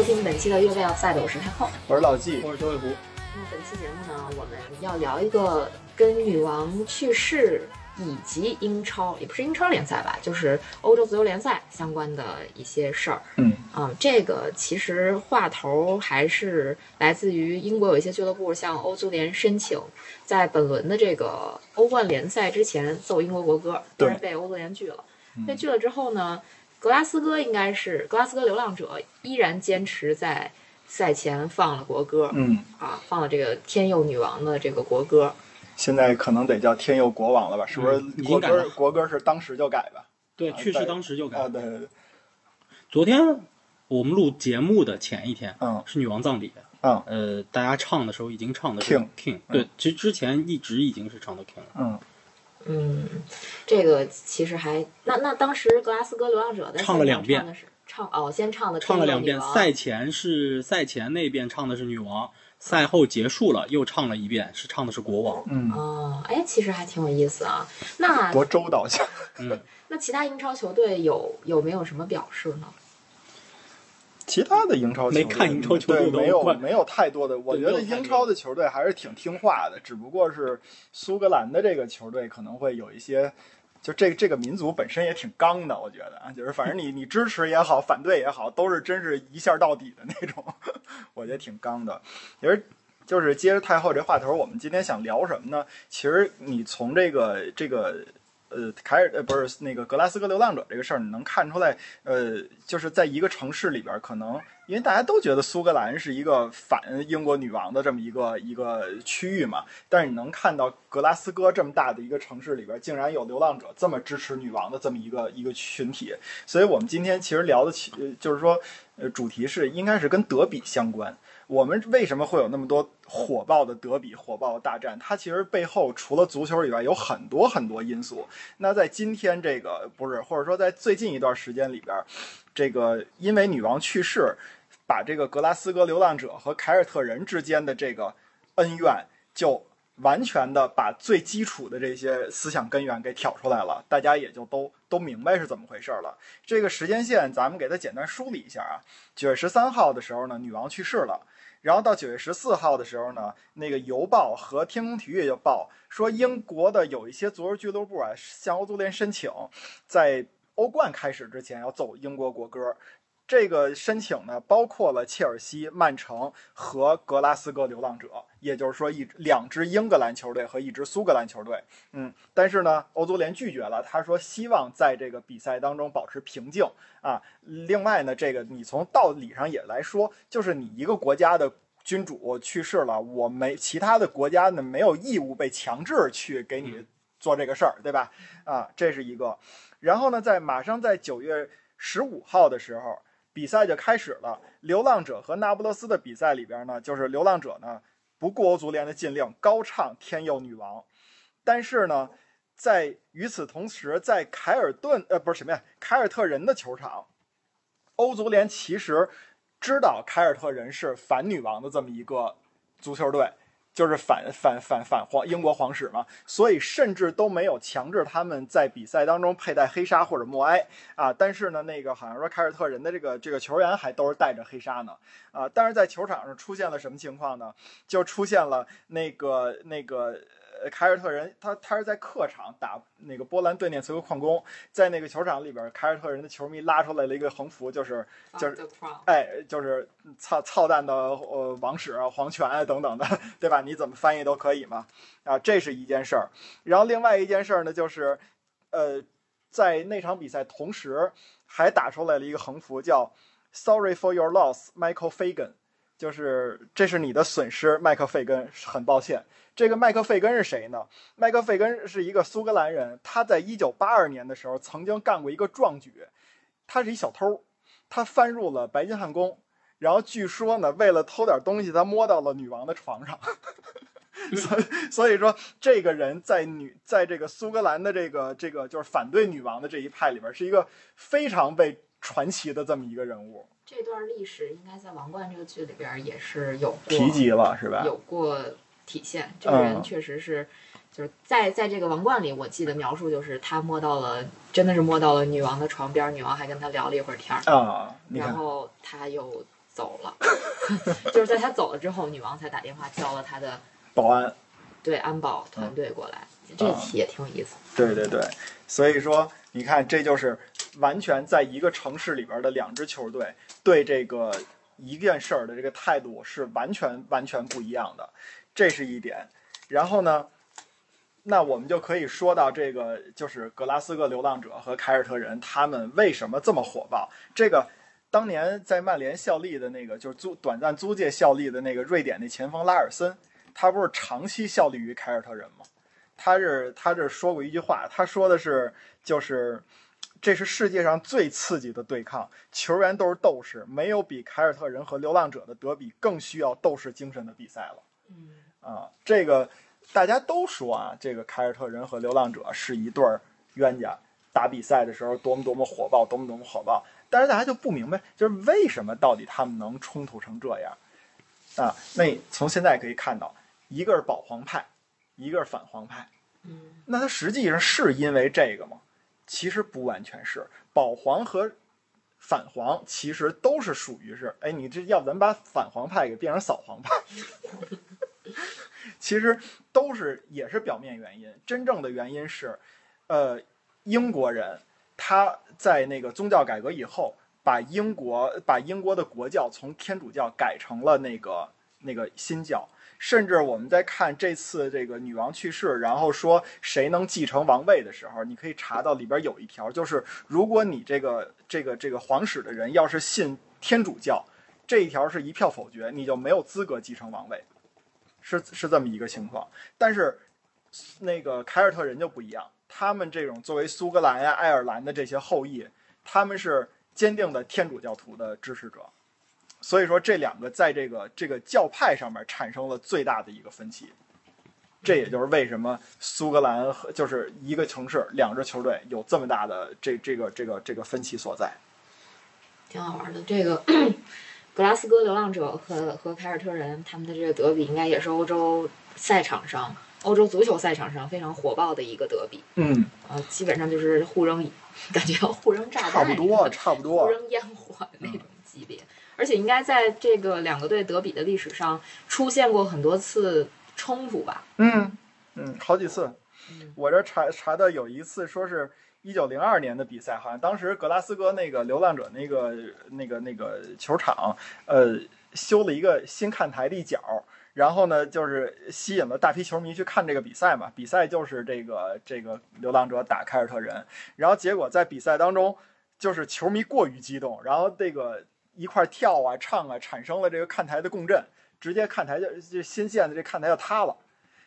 收听本期的越位要赛的，我是太后。我是老纪，我是周卫湖。那本期节目呢，我们要聊一个跟女王去世以及英超，也不是英超联赛吧，就是欧洲足球联赛相关的一些事儿。嗯嗯，这个其实话头还是来自于英国有一些俱乐部向欧足联申请，在本轮的这个欧冠联赛之前奏英国国歌，对但是被欧足联拒了。嗯被拒了之后呢，格拉斯哥应该是格拉斯哥流浪者依然坚持在赛前放了国歌。嗯，啊，放了这个天佑女王的这个国歌。现在可能得叫天佑国王了吧？是不是嗯已经国歌改了国歌是当时就改吧？对，啊去世当时就改。啊，对对对，昨天我们录节目的前一天，嗯是女王葬礼。嗯呃，大家唱的时候已经唱的是 King King，嗯对，其实之前一直已经是唱的 King 了。嗯，嗯，这个其实还那那当时格拉斯哥流浪者在唱了两遍唱哦，先唱的唱了两遍，赛前是赛前那遍唱的是女王，赛后结束了又唱了一遍，是唱的是国王。嗯，哦，哎，其实还挺有意思啊。那多周到性。嗯，那其他英超球队有有没有什么表示呢？其他的英超球队没看英超球队没有没有太多的。我觉得英超的球队还是挺听话的，只不过是苏格兰的这个球队可能会有一些。就这这个民族本身也挺刚的，我觉得啊，就是反正你你支持也好，反对也好，都是真是一下到底的那种，我觉得挺刚的。其实就是接着太后这话头，我们今天想聊什么呢？其实你从这个这个呃凯尔呃不是那个格拉斯哥流浪者这个事儿，你能看出来，呃，就是在一个城市里边，可能因为大家都觉得苏格兰是一个反英国女王的这么一个一个区域嘛，但是你能看到格拉斯哥这么大的一个城市里边，竟然有流浪者这么支持女王的这么一个一个群体，所以我们今天其实聊的起，就是说，呃，主题是应该是跟德比相关。我们为什么会有那么多火爆的德比、火爆的大战？它其实背后除了足球以外，有很多很多因素。那在今天这个不是，或者说在最近一段时间里边，这个因为女王去世，把这个格拉斯哥流浪者和凯尔特人之间的这个恩怨就完全的把最基础的这些思想根源给挑出来了，大家也就都都明白是怎么回事了。这个时间线咱们给它简单梳理一下啊。九月十三号的时候呢，女王去世了。然后到九月十四号的时候呢，那个邮报和天空体育就报说，英国的有一些足球俱乐部啊，向欧足联申请，在欧冠开始之前要奏英国国歌。这个申请呢，包括了切尔西、曼城和格拉斯哥流浪者，也就是说一两支英格兰球队和一支苏格兰球队。嗯，但是呢，欧足联拒绝了，他说希望在这个比赛当中保持平静啊。另外呢，这个你从道理上也来说，就是你一个国家的君主去世了，我没其他的国家呢没有义务被强制去给你做这个事儿，对吧？啊，这是一个。然后呢，在马上在九月十五号的时候。比赛就开始了。流浪者和那不勒斯的比赛里边呢，就是流浪者呢不顾欧足联的禁令，高唱《天佑女王》。但是呢，在与此同时，在凯尔顿呃不是什么呀，凯尔特人的球场，欧足联其实知道凯尔特人是反女王的这么一个足球队。就是反反反反皇英国皇室嘛，所以甚至都没有强制他们在比赛当中佩戴黑纱或者默哀啊。但是呢，那个好像说凯尔特人的这个这个球员还都是戴着黑纱呢啊。但是在球场上出现了什么情况呢？就出现了那个那个凯尔特人，他他是在客场打那个波兰顿涅茨克矿工，在那个球场里边，凯尔特人的球迷拉出来了一个横幅，就是就是哎，就是操操蛋的呃王室啊、皇权啊等等的，对吧？你怎么翻译都可以嘛。啊，这是一件事儿。然后另外一件事儿呢，就是呃，在那场比赛同时还打出来了一个横幅，叫 “Sorry for your loss, Michael Fagan”，就是这是你的损失，麦克费根，很抱歉。这个麦克费根是谁呢？麦克费根是一个苏格兰人，他在一九八二年的时候曾经干过一个壮举，他是一小偷。他翻入了白金汉宫，然后据说呢，为了偷点东西，他摸到了女王的床上。所以，所以说，这个人在女在这个苏格兰的这个这个就是反对女王的这一派里边，是一个非常被传奇的这么一个人物。这段历史应该在《王冠》这个剧里边也是有过提及了是吧？有过体现。这个人嗯。确实是就是在在这个王冠里，我记得描述就是他摸到了，真的是摸到了女王的床边，女王还跟他聊了一会儿天儿，啊，然后他又走了，就是在他走了之后，女王才打电话叫了他的 保安，对安保团队过来，这题也挺有意思。对对对，所以说你看，这就是完全在一个城市里边的两支球队对这个一件事儿的这个态度是完全完全不一样的，这是一点。然后呢，那我们就可以说到这个，就是格拉斯哥流浪者和凯尔特人他们为什么这么火爆？这个当年在曼联效力的那个，就是租短暂租借效力的那个瑞典那前锋拉尔森，他不是长期效力于凯尔特人吗？他是他这说过一句话，他说的是就是这是世界上最刺激的对抗，球员都是斗士，没有比凯尔特人和流浪者的德比更需要斗士精神的比赛了。嗯，啊，这个大家都说啊，这个凯尔特人和流浪者是一对儿冤家，打比赛的时候多么多么火爆，多么多么火爆。但是大家就不明白，就是为什么到底他们能冲突成这样啊？那从现在可以看到，一个是保皇派，一个是反皇派。嗯，那他实际上是因为这个吗？其实不完全是，保皇和反皇其实都是属于是，哎，你这要不咱把反皇派给变成扫黄派，其实都是也是表面原因，真正的原因是，呃，英国人他在那个宗教改革以后，把英国把英国的国教从天主教改成了那个那个新教。甚至我们在看这次这个女王去世，然后说谁能继承王位的时候，你可以查到里边有一条，就是如果你这个这个这个皇室的人要是信天主教，这一条是一票否决，你就没有资格继承王位，是是这么一个情况。但是那个凯尔特人就不一样，他们这种作为苏格兰呀、爱尔兰的这些后裔，他们是坚定的天主教徒的支持者。所以说，这两个在这个这个教派上面产生了最大的一个分歧，这也就是为什么苏格兰和就是一个城市两支球队有这么大的这这个这个这个分歧所在。挺好玩的。这个格拉斯哥流浪者和和凯尔特人他们的这个德比，应该也是欧洲赛场上、欧洲足球赛场上非常火爆的一个德比。嗯，啊，基本上就是互扔，感觉要互扔炸弹，差不多，差不多互多。扔烟火的那种级别。而且应该在这个两个队德比的历史上出现过很多次冲突吧？嗯嗯，好几次嗯。我这查查的有一次说是一九零二年的比赛，好像当时格拉斯哥那个流浪者那个那个那个球场，呃，修了一个新看台的一角。然后呢，就是吸引了大批球迷去看这个比赛嘛。比赛就是这个这个流浪者打凯尔特人，然后结果在比赛当中，就是球迷过于激动，然后这个一块跳啊唱啊，产生了这个看台的共振，直接看台就就新建的这看台就塌了。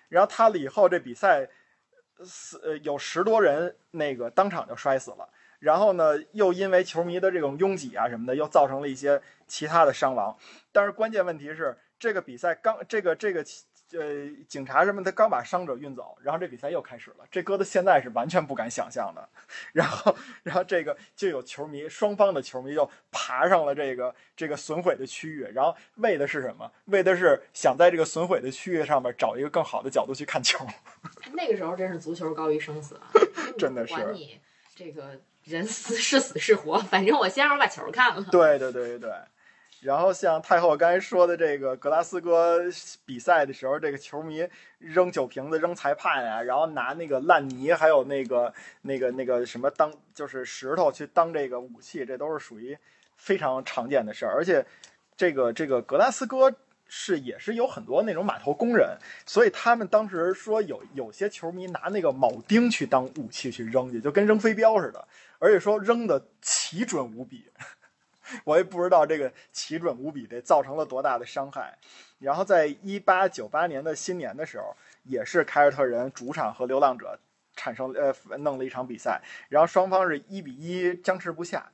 然后塌了以后，这比赛死呃有十多人那个当场就摔死了。然后呢，又因为球迷的这种拥挤啊什么的，又造成了一些其他的伤亡。但是关键问题是，这个比赛刚这个这个呃警察什么的刚把伤者运走，然后这比赛又开始了。这搁到现在是完全不敢想象的。然后然后这个就有球迷，双方的球迷就爬上了这个这个损毁的区域，然后为的是什么？为的是想在这个损毁的区域上面找一个更好的角度去看球。那个时候真是足球高于生死啊！真的是管你这个人死是死是活，反正我先让我把球看了。对对对对对。然后像太后刚才说的这个格拉斯哥比赛的时候，这个球迷扔酒瓶子、扔裁判啊，然后拿那个烂泥，还有那个那个那个什么当就是石头去当这个武器，这都是属于非常常见的事儿。而且这个这个格拉斯哥是也是有很多那种码头工人，所以他们当时说有有些球迷拿那个铆钉去当武器去扔去，就跟扔飞镖似的，而且说扔的奇准无比。我也不知道这个奇准无比，这造成了多大的伤害。然后在一八九八年的新年的时候，也是凯尔特人主场和流浪者产生呃弄了一场比赛，然后双方是一比一僵持不下，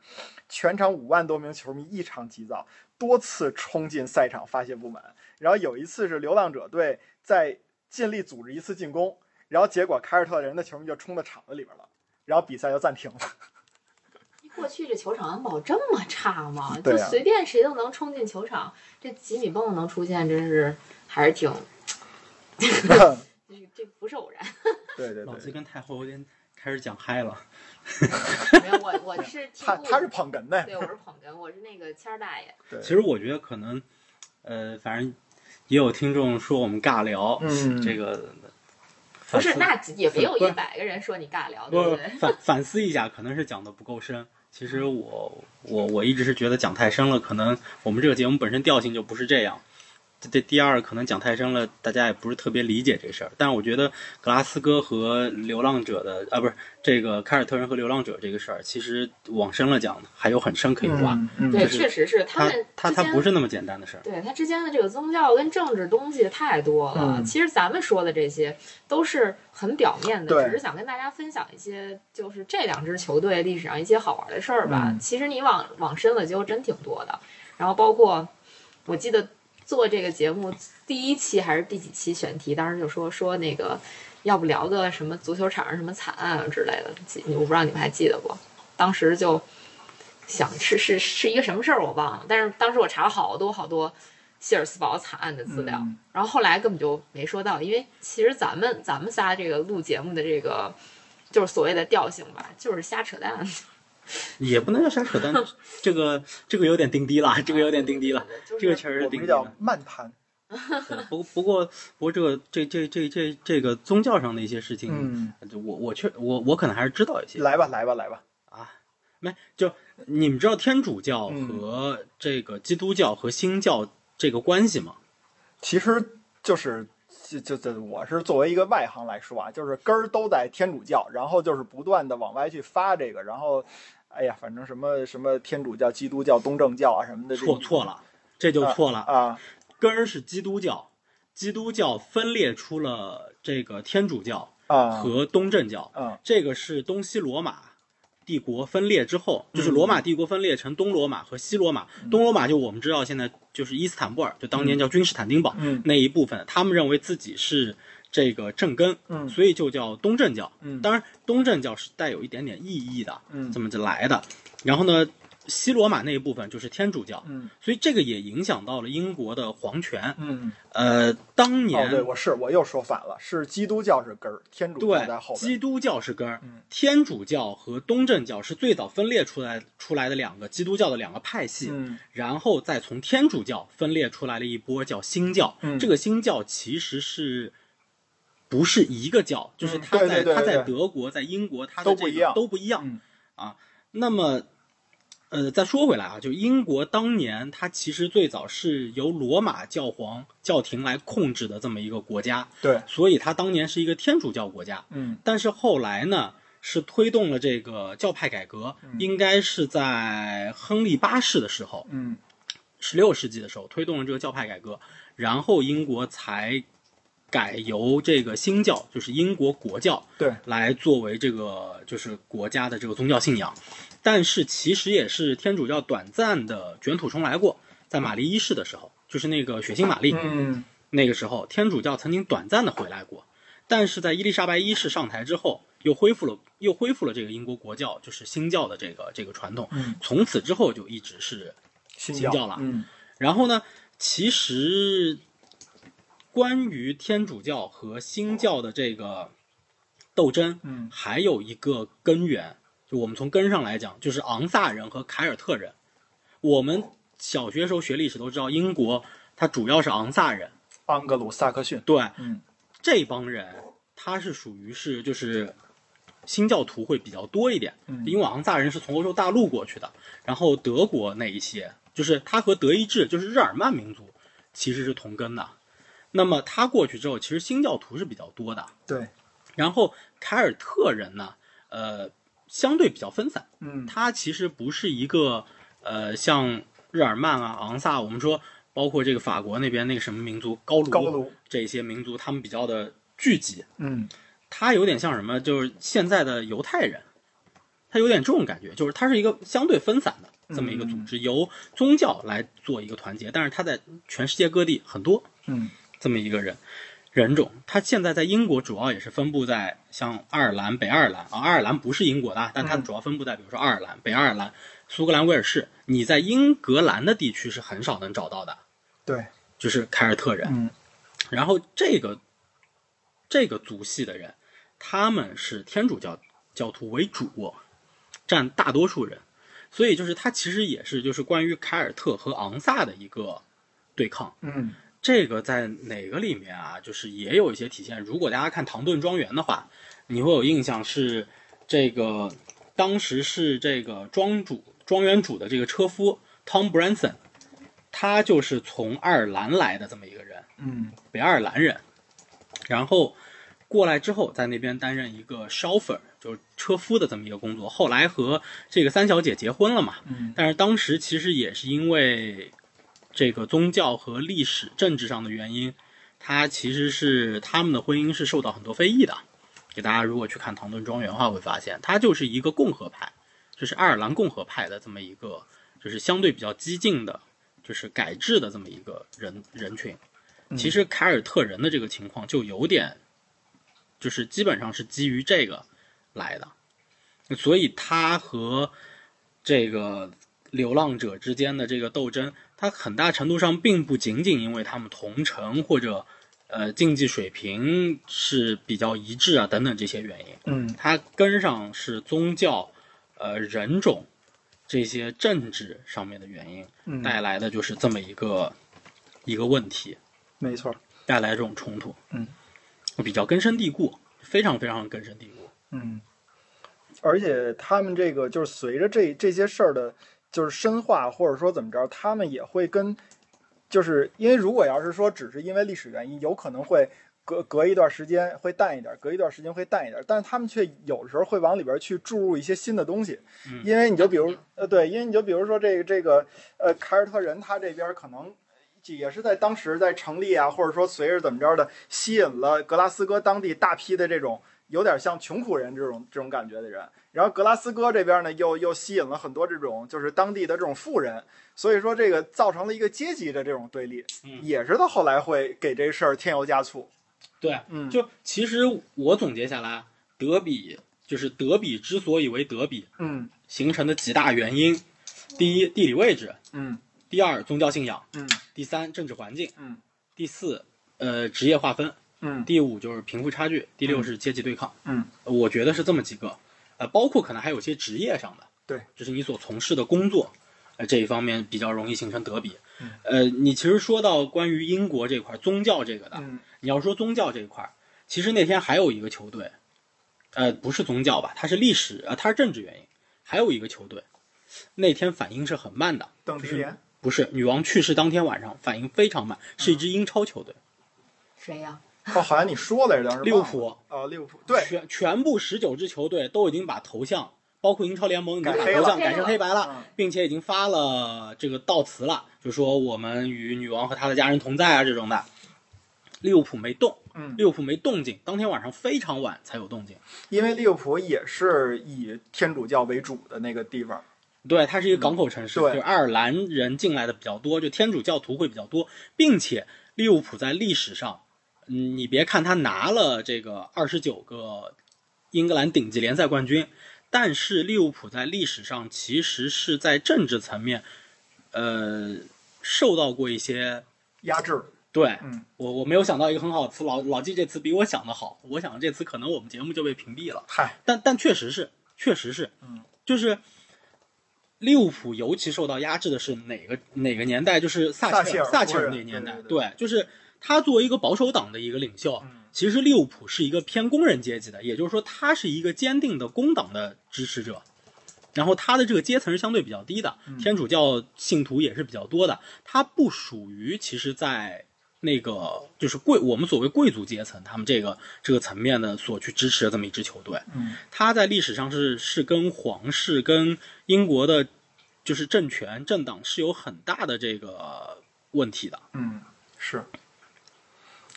全场五万多名球迷异常急躁，多次冲进赛场发泄不满。然后有一次是流浪者队在尽力组织一次进攻，然后结果凯尔特人的球迷就冲到场子里边了，然后比赛就暂停了。过去这球场安保这么差吗？就随便谁都能冲进球场，这吉米蹦能出现，真是还是挺，这这不是偶然。对对对老季对，跟太后有点开始讲嗨了。没有，我我是听 他他是捧哏的，对，我是捧哏，我是那个谦儿大爷。对，其实我觉得可能，呃，反正也有听众说我们尬聊，嗯这个不是，那也没有一百个人说你尬聊，对不不对？反反思一下，可能是讲的不够深。其实我我我一直是觉得讲太深了，可能我们这个节目本身调性就不是这样。这这第二，可能讲太深了，大家也不是特别理解这事儿。但是我觉得格拉斯哥和流浪者的啊，不是这个凯尔特人和流浪者这个事儿，其实往深了讲还有很深可以挖。嗯嗯对，确实是他们他他不是那么简单的事儿。对他之间的这个宗教跟政治东西太多了。嗯其实咱们说的这些都是很表面的，只是想跟大家分享一些，就是这两支球队历史上一些好玩的事儿吧。嗯其实你往往深了就真挺多的。然后包括我记得做这个节目第一期还是第几期选题，当时就说说那个要不聊个什么足球场上什么惨案啊之类的，记我不知道你们还记得不？当时就想是是是一个什么事儿我忘了，但是当时我查了好多好多希尔斯堡惨案的资料，嗯然后后来根本就没说到，因为其实咱们咱们仨这个录节目的这个就是所谓的调性吧，就是瞎扯淡。也不能叫瞎扯淡，这个这个有点定低了，这个有点定低了，这个确实是我们叫定低了。慢谈，对不不过不过这个这这这这这个宗教上的一些事情，嗯，我我确我我可能还是知道一些来吧来吧来吧，啊。没就你们知道天主教嗯和这个基督教和新教这个关系吗？其实就是。就就就我是作为一个外行来说啊，就是根儿都在天主教，然后就是不断的往外去发这个，然后，哎呀，反正什么什么天主教、基督教、东正教啊什么的，这错错了，这就错了。啊，根儿是基督教，基督教分裂出了这个天主教啊，和东正教，嗯这个是东西罗马帝国分裂之后，嗯就是罗马帝国分裂成东罗马和西罗马。东罗马就我们知道现在就是伊斯坦布尔，就当年叫君士坦丁堡、嗯那一部分，他们认为自己是这个正根，嗯所以就叫东正教。嗯当然，东正教是带有一点点意义的，嗯这么就来的。然后呢，西罗马那一部分就是天主教，嗯所以这个也影响到了英国的皇权。嗯，呃，当年、哦，对，我是我又说反了，是基督教是根儿，天主教在后对，基，督教是根儿，嗯天主教和东正教是最早分裂出来出来的两个基督教的两个派系，嗯然后再从天主教分裂出来了一波叫新教。嗯这个新教其实是不是一个教，就是嗯它在、它在德国、在英国，它的这个都不一样都不一样、嗯啊。那么。呃，再说回来啊，就英国当年，它其实最早是由罗马教皇教廷来控制的这么一个国家，对，所以它当年是一个天主教国家。嗯但是后来呢，是推动了这个教派改革，应该是在亨利八世的时候，嗯十六世纪的时候推动了这个教派改革，然后英国才改由这个新教，就是英国国教，对，来作为这个就是国家的这个宗教信仰。但是其实也是天主教短暂的卷土重来过，在玛丽一世的时候，就是那个血腥玛丽，嗯。那个时候天主教曾经短暂的回来过，但是在伊丽莎白一世上台之后，又恢复了又恢复了这个英国国教，就是新教的这个这个传统。嗯，从此之后就一直是新新教了嗯。然后呢，其实关于天主教和新教的这个斗争，嗯。还有一个根源，就我们从根上来讲，就是昂萨人和凯尔特人。我们小学时候学历史都知道，英国它主要是昂萨人，盎格鲁撒克逊，对，嗯。这帮人他是属于是就是新教徒会比较多一点，嗯。因为昂萨人是从欧洲大陆过去的，然后德国那一些，就是他和德意志就是日耳曼民族其实是同根的。那么他过去之后，其实新教徒是比较多的。对，然后凯尔特人呢，呃，相对比较分散，嗯。他其实不是一个呃像日耳曼啊、昂萨，我们说包括这个法国那边那个什么民族高卢，高卢，这些民族，他们比较的聚集，嗯。他有点像什么？就是现在的犹太人，他有点这种感觉，就是他是一个相对分散的这么一个组织，由宗教来做一个团结，但是他在全世界各地很多。嗯这么一个人人种。他现在在英国主要也是分布在像爱尔兰、北爱尔兰啊，爱尔兰不是英国的啊，但它嗯主要分布在比如说爱尔兰、北爱尔兰、苏格兰、威尔士。你在英格兰的地区是很少能找到的，对，就是凯尔特人。嗯然后这个这个族系的人，他们是天主教教徒为主，占大多数人，所以就是他其实也是就是关于凯尔特和昂萨的一个对抗。嗯这个在哪个里面啊？就是也有一些体现。如果大家看《唐顿庄园》的话，你会有印象是这个当时是这个庄主庄园主的这个车夫 Tom Branson，他就是从爱尔兰来的这么一个人，嗯北爱尔兰人，然后过来之后在那边担任一个 chauffeur，就是车夫的这么一个工作。后来和这个三小姐结婚了嘛，嗯但是当时其实也是因为这个宗教和历史、政治上的原因，他其实是他们的婚姻是受到很多非议的。给大家如果去看《唐顿庄园》的话，会发现他就是一个共和派，就是爱尔兰共和派的这么一个，就是相对比较激进的，就是改制的这么一个人人群。其实凯尔特人的这个情况就有点，就是基本上是基于这个来的，所以他和这个流浪者之间的这个斗争，它很大程度上并不仅仅因为他们同城或者呃竞技水平是比较一致啊等等这些原因，嗯它跟上是宗教、呃人种这些政治上面的原因嗯，带来的就是这么一个一个问题，没错。带来这种冲突，嗯，比较根深蒂固，非常非常根深蒂固。嗯，而且他们这个就是随着这这些事儿的，就是深化或者说怎么着，他们也会跟，就是因为如果要是说只是因为历史原因，有可能会隔隔一段时间会淡一点，隔一段时间会淡一点，但是他们却有时候会往里边去注入一些新的东西，嗯因为你就比如呃对，因为你就比如说这个这个呃凯尔特人他这边可能。也是在当时在成立啊，或者说随着怎么着的，吸引了格拉斯哥当地大批的这种有点像穷苦人这种这种感觉的人，然后格拉斯哥这边呢又又吸引了很多这种就是当地的这种富人，所以说这个造成了一个阶级的这种对立，嗯。也是到后来会给这事儿添油加醋。对，嗯，就其实我总结下来，德比就是德比之所以为德比，嗯。形成的几大原因：第一，地理位置；嗯。第二，宗教信仰；嗯。第三，政治环境；嗯。第四，呃，职业划分；嗯第五就是贫富差距；第六是阶级对抗。嗯我觉得是这么几个，呃，包括可能还有些职业上的，对，就是你所从事的工作，呃，这一方面比较容易形成德比。嗯呃，你其实说到关于英国这块宗教这个的，嗯你要说宗教这一块儿，其实那天还有一个球队，呃，不是宗教吧，它是历史，呃，它是政治原因。还有一个球队，那天反应是很慢的，邓迪联不是女王去世当天晚上反应非常慢，是一支英超球队，谁呀？哦，好像你说来着，利物浦。啊，利物浦对，全全部十九支球队都已经把头像，包括英超联盟已经把头像改成黑白了，嗯并且已经发了这个悼词了，就说我们与女王和她的家人同在啊这种的。利物浦没动，嗯，利物浦没动静，当天晚上非常晚才有动静。因为利物浦也是以天主教为主的那个地方。对，它是一个港口城市，就是爱尔兰人进来的比较多，就天主教徒会比较多，并且利物浦在历史上，嗯，你别看他拿了这个二十九个英格兰顶级联赛冠军，但是利物浦在历史上其实是在政治层面，呃，受到过一些。压制，对嗯我，我没有想到一个很好的词，老老季这次比我想的好。我想这次可能我们节目就被屏蔽了。嗨，但但确实是，确实是，嗯，就是利物浦尤其受到压制的是哪个哪个年代？就是撒撒切尔切撒切尔那个年代，对对就是他作为一个保守党的一个领袖，嗯其实利物浦是一个偏工人阶级的，也就是说他是一个坚定的工党的支持者。然后他的这个阶层是相对比较低的，嗯天主教信徒也是比较多的，他不属于其实，在那个就是贵我们所谓贵族阶层，他们这个这个层面的所去支持的这么一支球队。嗯他在历史上是是跟皇室、跟英国的，就是政权、政党是有很大的这个问题的。嗯，是。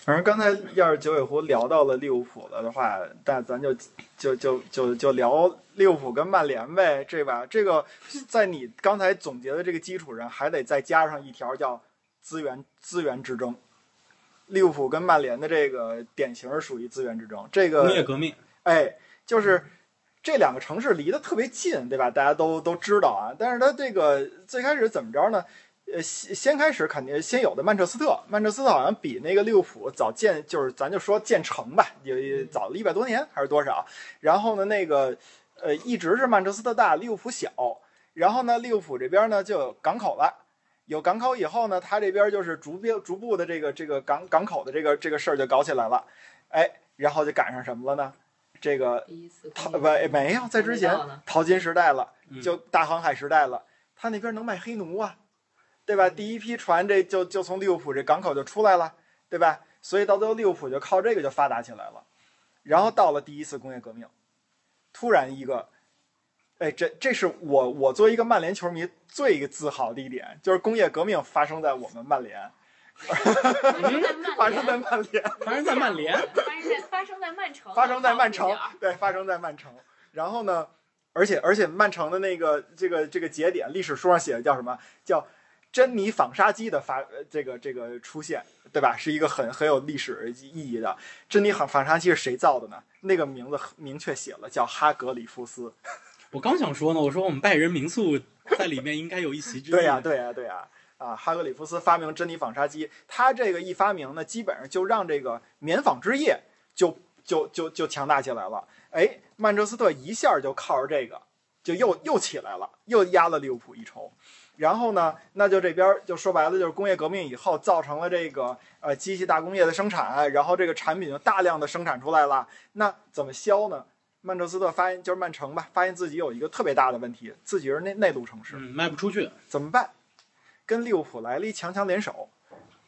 反正刚才要是九尾狐聊到了利物浦了的话，那咱就就就就就聊利物浦跟曼联呗，这吧？这个在你刚才总结的这个基础上，还得再加上一条叫资源资源之争。利物浦跟曼联的这个典型属于资源之争，这个工业革命，哎，就是这两个城市离得特别近，对吧？大家都都知道啊。但是它这个最开始怎么着呢？呃，先先开始肯定先有的曼彻斯特，曼彻斯特好像比那个利物浦早建，就是咱就说建成吧，也早了一百多年还是多少？然后呢，那个呃，一直是曼彻斯特大，利物浦小。然后呢，利物浦这边呢就有港口了，有港口以后呢，他这边就是逐步逐步的这个这个港港口的这个这个事儿就搞起来了，哎，然后就赶上什么了呢？这个淘不没有在之前淘金时代了，就大航海时代了，他那边能卖黑奴啊。对吧？第一批船这就就从利物浦这港口就出来了，对吧？所以到最后利物浦就靠这个就发达起来了。然后到了第一次工业革命，突然一个，哎，这这是我我作为一个曼联球迷最自豪的一点，就是工业革命发生在我们曼联，发生在曼联，发生在曼联，发生在发生在曼城，发生在曼城，对，发生在曼城。然后呢，而且而且曼城的那个这个这个节点，历史书上写的叫什么？叫珍妮纺纱机的发呃这个这个出现，对吧？是一个很很有历史意义的。珍妮纺纺纱机是谁造的呢？那个名字明确写了，叫哈格里夫斯。我刚想说呢，我说我们拜仁民宿在里面应该有一席之地。对呀，对呀，对呀！啊，哈格里夫斯发明珍妮纺纱机，他这个一发明呢，基本上就让这个棉纺织业就就就就强大起来了。哎，曼彻斯特一下就靠着这个，就又又起来了，又压了利物浦一筹。然后呢，那就这边就说白了，就是工业革命以后造成了这个呃机器大工业的生产，然后这个产品就大量的生产出来了。那怎么销呢？曼彻斯特发现就是曼城吧，发现自己有一个特别大的问题，自己是内内陆城市，卖不出去，怎么办？跟利物浦来了一强强联手。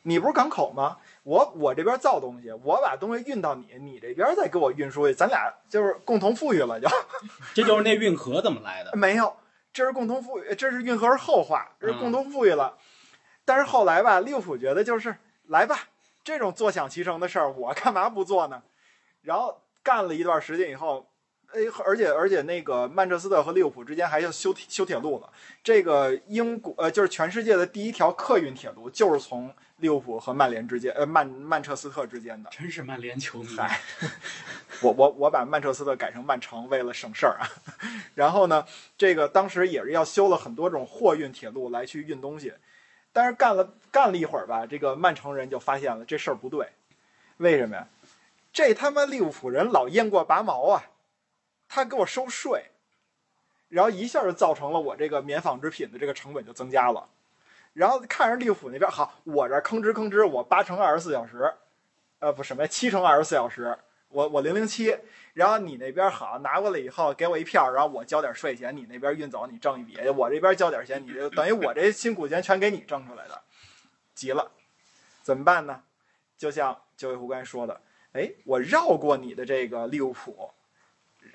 你不是港口吗？我我这边造东西，我把东西运到你，你这边再给我运输去，咱俩就是共同富裕了，就。这就是那运河怎么来的？没有。这是共同富裕，这是运河是后话，这是共同富裕了。但是后来吧，利物浦觉得就是来吧，这种坐享其成的事儿，我干嘛不做呢？然后干了一段时间以后，哎，而且而且那个曼彻斯特和利物浦之间还要修修铁路呢。这个英国呃，就是全世界的第一条客运铁路，就是从利物浦和曼联之间，呃曼曼彻斯特之间的。真是曼联球迷。我我我把曼彻斯特改成曼城，为了省事儿啊。然后呢，这个当时也是要修了很多种货运铁路来去运东西，但是干了干了一会儿吧，这个曼城人就发现了这事儿不对，为什么呀？这他妈利物浦人老雁过拔毛啊，他给我收税，然后一下就造成了我这个棉纺织品的这个成本就增加了。然后看着利物浦那边好，我这吭哧吭哧，我八乘二十四小时，呃不什么呀，七乘二十四小时。我我零零七，然后你那边好拿过来以后给我一票，然后我交点税钱，你那边运走你挣一笔，我这边交点钱，你就等于我这辛苦钱全给你挣出来的，急了，怎么办呢？就像九尾狐刚才说的，哎，我绕过你的这个利物浦，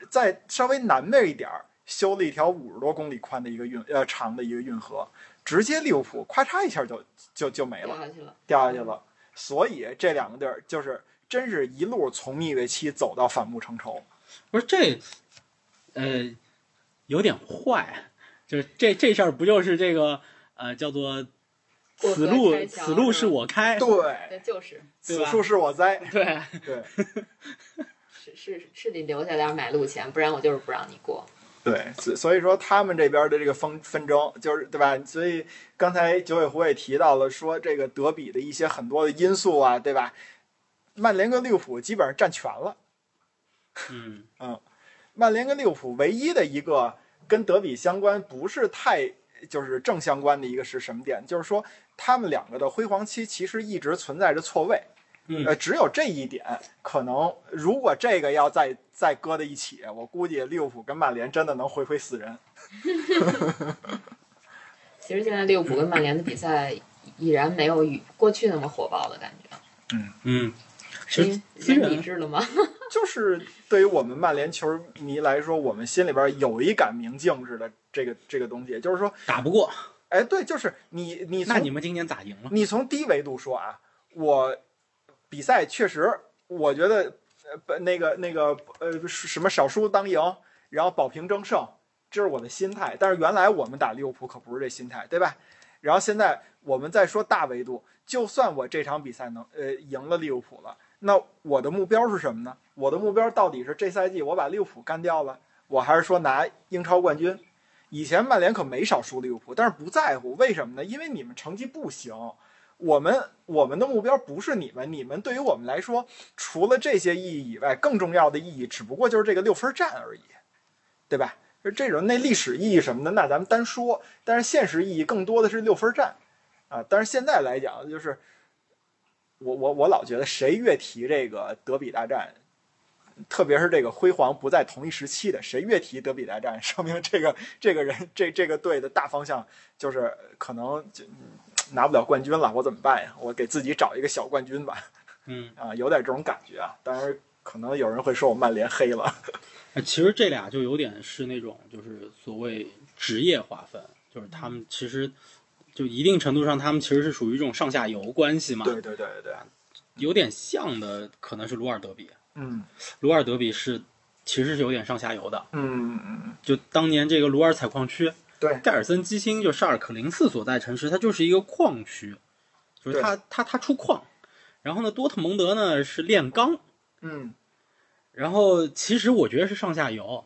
再稍微南边一点修了一条五十多公里宽的一个运呃长的一个运河，直接利物浦咔嚓一下就就就没了，掉下去了，掉下去了。所以这两个地儿就是。真是一路从蜜月期走到反目成仇，不是这，呃，有点坏，就是这这事儿不就是这个呃叫做此路此路是我开，对，就是。此树是我栽，对。对，是是是得留下点买路钱，不然我就是不让你过。对，所所以说他们这边的这个纷纷争就是对吧？所以刚才九尾狐也提到了说这个德比的一些很多的因素啊，对吧？曼联跟利物浦基本上占全了，嗯嗯，曼联跟利物浦唯一的一个跟德比相关不是太就是正相关的一个是什么点？就是说他们两个的辉煌期其实一直存在着错位，呃，只有这一点可能，如果这个要再再搁在一起，我估计利物浦跟曼联真的能回回死人。其实现在利物浦跟曼联的比赛已然没有与过去那么火爆的感觉，嗯嗯。是理智了吗？就是对于我们曼联球迷来说，我们心里边有一杆明镜似的这个这个东西，就是说打不过。哎，对，就是你你那你们今年咋赢了？你从低维度说啊，我比赛确实，我觉得呃那个那个呃什么少输当赢，然后保平争胜，这是我的心态。但是原来我们打利物浦可不是这心态，对吧？然后现在我们再说大维度，就算我这场比赛能呃赢了利物浦了。那我的目标是什么呢？我的目标到底是这赛季我把利物浦干掉了，我还是说拿英超冠军？以前曼联可没少输利物浦，但是不在乎，为什么呢？因为你们成绩不行。我们我们的目标不是你们，你们对于我们来说，除了这些意义以外，更重要的意义只不过就是这个六分战而已，对吧？这种那历史意义什么的，那咱们单说。但是现实意义更多的是六分战啊。但是现在来讲，就是我我我老觉得谁越提这个德比大战，特别是这个辉煌不在同一时期的，谁越提德比大战，说明这个这个人这这个队的大方向就是可能就。拿不了冠军了，我怎么办呀？我给自己找一个小冠军吧。嗯啊，有点这种感觉啊。当然，可能有人会说我曼联黑了。其实这俩就有点是那种，就是所谓职业划分，就是他们其实就一定程度上，他们其实是属于一种上下游关系嘛。对对对对，有点像的可能是鲁尔德比。嗯，鲁尔德比是其实是有点上下游的。嗯嗯嗯，就当年这个鲁尔采矿区。对，盖尔森基辛就沙尔克零四所在城市，它就是一个矿区，就是它它它出矿，然后呢，多特蒙德呢是炼钢，嗯，然后其实我觉得是上下游，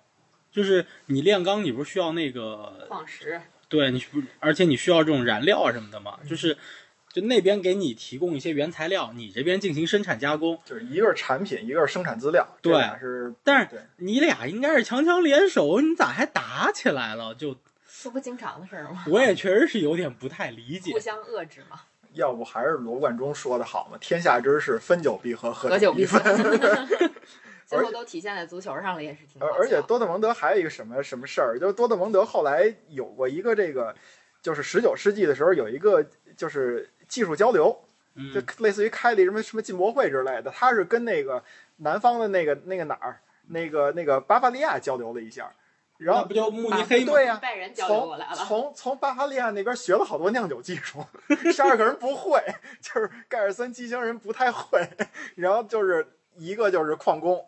就是你炼钢，你不是需要那个矿石，对你不，而且你需要这种燃料什么的嘛，就是就那边给你提供一些原材料，你这边进行生产加工，就是一个是产品，一个是生产资料，对，是，但是你俩应该是强强联手，你咋还打起来了？就。这不经常的事儿吗？我也确实是有点不太理解。互相遏制嘛。要不还是罗贯中说的好嘛？天下之事，分久必合，合久必分。最后都体现在足球上了，也是挺。而而且多特蒙德还有一个什么什么事儿，就是多特蒙德后来有过一个这个，就是十九世纪的时候有一个就是技术交流，就类似于开了什么什么进博会之类的。他是跟那个南方的那个那个哪儿，那个那个巴伐利亚交流了一下。然后不就慕尼黑吗？对呀，从从从巴伐利亚那边学了好多酿酒技术，十二个人不会，就是盖尔森基星人不太会。然后就是一个就是矿工，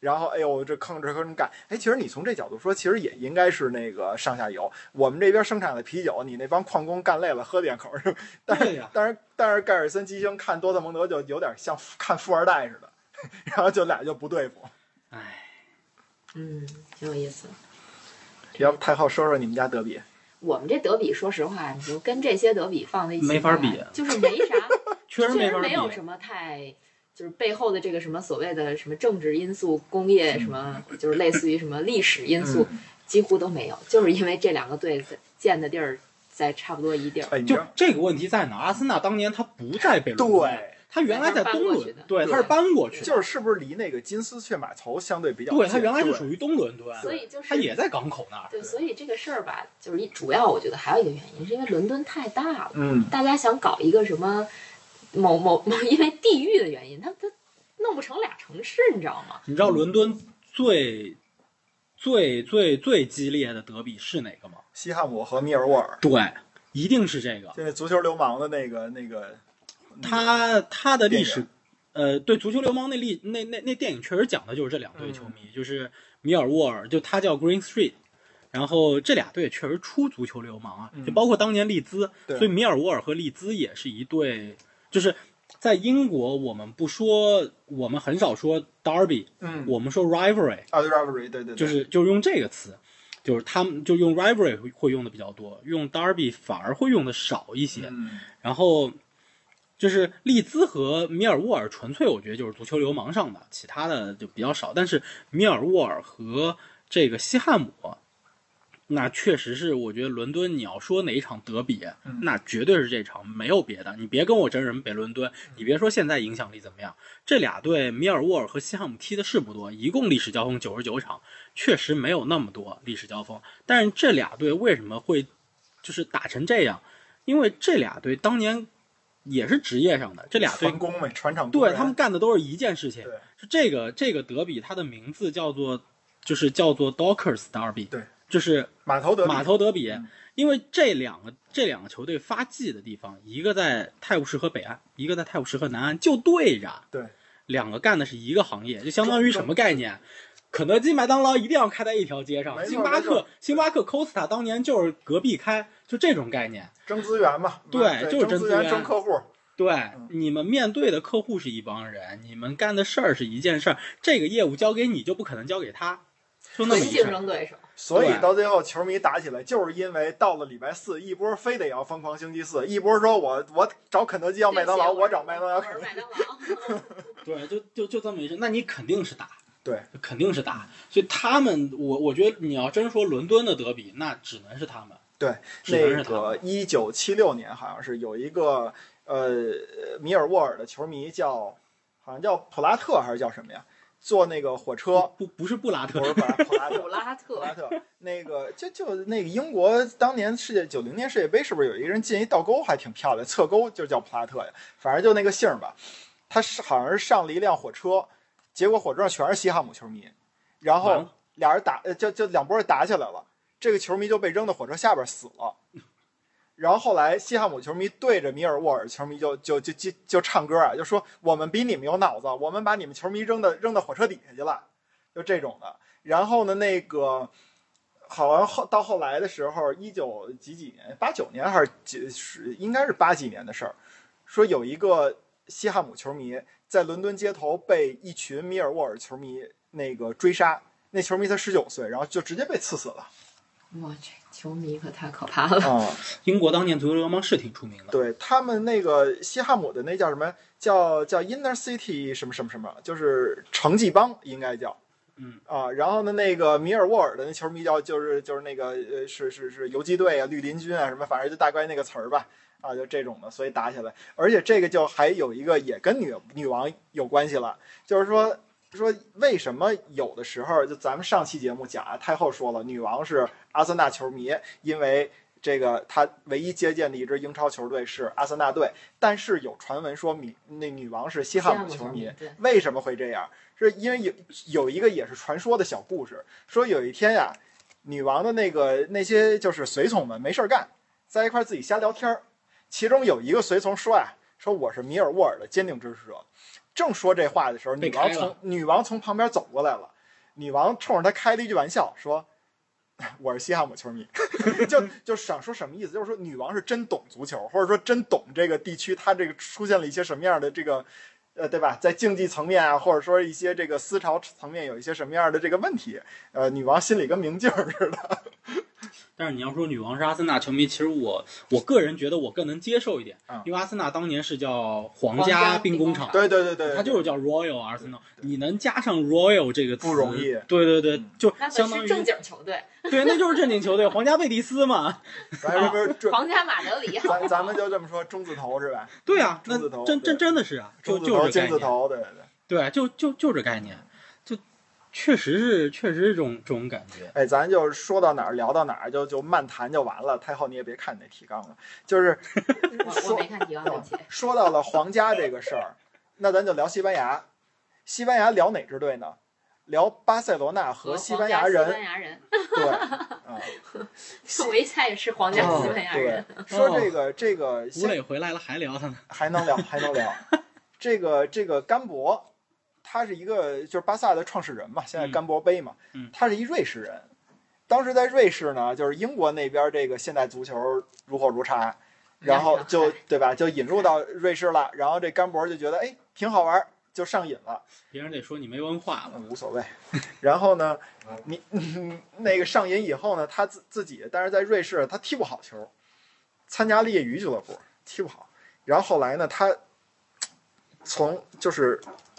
然后哎呦这吭哧吭哧干。哎，其实你从这角度说，其实也应该是那个上下游。我们这边生产的啤酒，你那帮矿工干累了喝点口。但是但是但是盖尔森基星看多特蒙德就有点像看富二代似的，然后就俩就不对付。哎，嗯，挺有意思。要不太后说说你们家德比？我们这德比，说实话，你就跟这些德比放在一起，没法比，就是没啥，确实没没有什么太，就是背后的这个什么所谓的什么政治因素、工业什么，就是类似于什么历史因素，几乎都没有，就是因为这两个队建的地儿在差不多一地儿。就这个问题在哪？阿森纳当年他不在北伦敦。他原来在东伦，对，他是搬过去，就是是不是离那个金丝雀码头相对比较近？对，他原来是属于东伦敦，所以就是他也在港口那儿。对，所以这个事儿吧，就是一主要我觉得还有一个原因，是因为伦敦太大了，嗯，大家想搞一个什么某某某，因为地域的原因，他他弄不成俩城市，你知道吗？你知道伦敦最最最最激烈的德比是哪个吗？西汉姆和米尔沃尔。对，一定是这个。就是足球流氓的那个那个，他他的历史。呃，对，足球流氓那历那那那电影确实讲的就是这两队球迷，就是米尔沃尔，就他叫 Green Street，然后这俩队确实出足球流氓啊，就包括当年利兹，所以米尔沃尔和利兹也是一对，就是在英国我们不说，我们很少说 Derby，嗯，我们说 Rivalry，啊，Rivalry，对对，就是就是用这个词，就是他们就用 Rivalry 会用的比较多，用 Derby 反而会用的少一些，然后。就是利兹和米尔沃尔，纯粹我觉得就是足球流氓上的，其他的就比较少。但是米尔沃尔和这个西汉姆，那确实是我觉得伦敦你要说哪一场德比，那绝对是这场，没有别的。你别跟我争什么北伦敦，你别说现在影响力怎么样，这俩队米尔沃尔和西汉姆踢的是不多，一共历史交锋九十九场，确实没有那么多历史交锋。但是这俩队为什么会就是打成这样？因为这俩队当年。也是职业上的这俩队，工呗，船厂对他们干的都是一件事情。是这个这个德比，它的名字叫做就是叫做 Dockers Derby，对，就是码头德码头德比。因为这两个这两个球队发迹的地方，一个在泰晤士河北岸，一个在泰晤士河南岸，就对着。对，两个干的是一个行业，就相当于什么概念？肯德基、麦当劳一定要开在一条街上。星巴克、星巴克、Costa 当年就是隔壁开，就这种概念。争资源嘛，对，就是争资源、争客户。对，你们面对的客户是一帮人，你们干的事儿是一件事儿，这个业务交给你就不可能交给他。就那么纯竞。争对手。所以到最后球迷打起来，就是因为到了礼拜四，一波非得要疯狂星期四，一波说我我找肯德基要麦当劳，我找麦当劳我是麦当劳。对，就就就这么一事，那你肯定是打，对，肯定是打。所以他们，我我觉得你要真说伦敦的德比，那只能是他们，对，只能那是他们。个一九七六年好像是有一个呃米尔沃尔的球迷叫好像叫普拉特还是叫什么呀？坐那个火车，不不是布拉特不，是普拉特 普，拉特普拉特，那个就就那个英国当年世界九零年世界杯是不是有一个人进一倒钩还挺漂亮，侧钩就叫普拉特呀，反正就那个姓儿吧。他是好像是上了一辆火车，结果火车上全是西汉姆球迷，然后俩人打，呃就就两拨人打起来了，这个球迷就被扔到火车下边死了。然后后来西汉姆球迷对着米尔沃尔球迷就就就就就唱歌啊，就说我们比你们有脑子，我们把你们球迷扔到扔到火车底下去了，就这种的。然后呢，那个好像后到后来的时候，一九几几年，八九年还是几是应该是八几年的事儿，说有一个西汉姆球迷在伦敦街头被一群米尔沃尔球迷那个追杀，那球迷才十九岁，然后就直接被刺死了。哇，这球迷可太可怕了。啊、英国当年足球流氓是挺出名的。对他们那个西汉姆的那叫什么？叫叫 Inner City 什么什么什么，就是城际帮应该叫。嗯啊，然后呢，那个米尔沃尔的那球迷叫就是就是那个呃是是是游击队啊、绿林军啊什么，反正就大概那个词儿吧。啊，就这种的，所以打起来。而且这个就还有一个也跟女女王有关系了，就是说说为什么有的时候就咱们上期节目讲啊，太后说了，女王是阿森纳球迷，因为这个她唯一接见的一支英超球队是阿森纳队，但是有传闻说米那女王是西汉姆球迷，对，为什么会这样？是因为有有一个也是传说的小故事，说有一天呀，女王的那个那些就是随从们没事儿干，在一块儿自己瞎聊天儿，其中有一个随从说呀，说我是米尔沃尔的坚定支持者。正说这话的时候，女王从女王从旁边走过来了，女王冲着他开了一句玩笑，说。我是西汉姆球迷，就就想说什么意思？就是说女王是真懂足球，或者说真懂这个地区，它这个出现了一些什么样的这个呃，对吧？在竞技层面啊，或者说一些这个思潮层面有一些什么样的这个问题，呃，女王心里跟明镜儿似的。但是你要说女王是阿森纳球迷，其实我我个人觉得我更能接受一点，嗯因为阿森纳当年是叫皇皇家兵工厂，对对对对，它就是叫 Royal Arsenal，你能加上 Royal 这个词不容易。对对对嗯，就相当于正经球队，对，那就是正经球队，皇家贝蒂斯嘛。咱不是 皇家马德里，好咱咱们就这么说，中字头是吧？对啊，那中字头真真真的是啊，就中字头、就是这概念，金字头，对对对。对，就就就这概念，就确实是确实是这种这种感觉。哎，咱就说到哪儿聊到哪儿，就就漫谈就完了。太后你也别看那提纲了，就是说没看提纲，对不起。说到了皇家这个事儿，那咱就聊西班牙。西班牙聊哪支队呢？聊巴塞罗那和西班牙人西人。班牙人，对，啊，维塞是皇家西班牙对人。，说这个这个吴先磊回来了还聊他呢，还能聊，还能聊。这个这个甘博，他是一个就是巴萨的创始人嘛，现在嗯甘博杯嘛，嗯他是一瑞士人。当时在瑞士呢，就是英国那边这个现代足球如火如荼，然后就对吧，就引入到瑞士了。然后这甘博就觉得哎挺好玩儿，就上瘾了。别人得说你没文化了。无所谓。然后呢，你、那个上瘾以后呢，他自自己，但是在瑞士他踢不好球，参加了业余俱乐部踢不好。然后后来呢，他从就是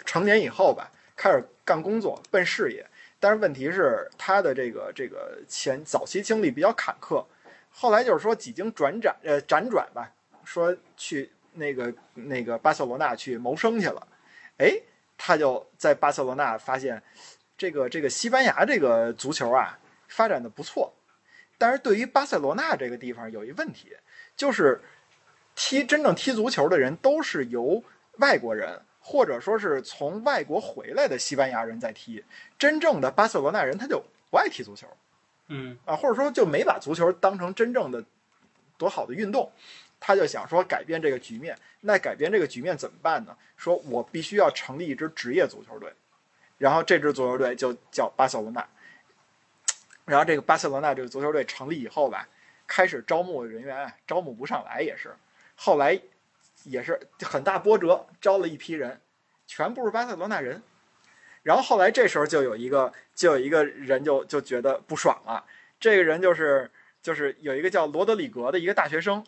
成年以后吧，开始干工作，奔事业。但是问题是他的这个这个前早期经历比较坎坷，后来就是说几经转转呃辗转吧，说去那个那个巴塞罗那去谋生去了，哎，他就在巴塞罗那发现，这个这个西班牙这个足球啊发展的不错，但是对于巴塞罗那这个地方有一问题，就是踢真正踢足球的人都是由外国人或者说是从外国回来的西班牙人在踢，真正的巴塞罗那人他就不爱踢足球嗯，啊，或者说就没把足球当成真正的多好的运动。他就想说改变这个局面，那改变这个局面怎么办呢？说我必须要成立一支职业足球队，然后这支足球队就叫巴塞罗那。然后这个巴塞罗那这个足球队成立以后吧，开始招募人员，招募不上来也是，后来也是很大波折，招了一批人，全部是巴塞罗那人。然后后来这时候就有一个就有一个人就就觉得不爽了，这个人就是就是有一个叫罗德里格的一个大学生，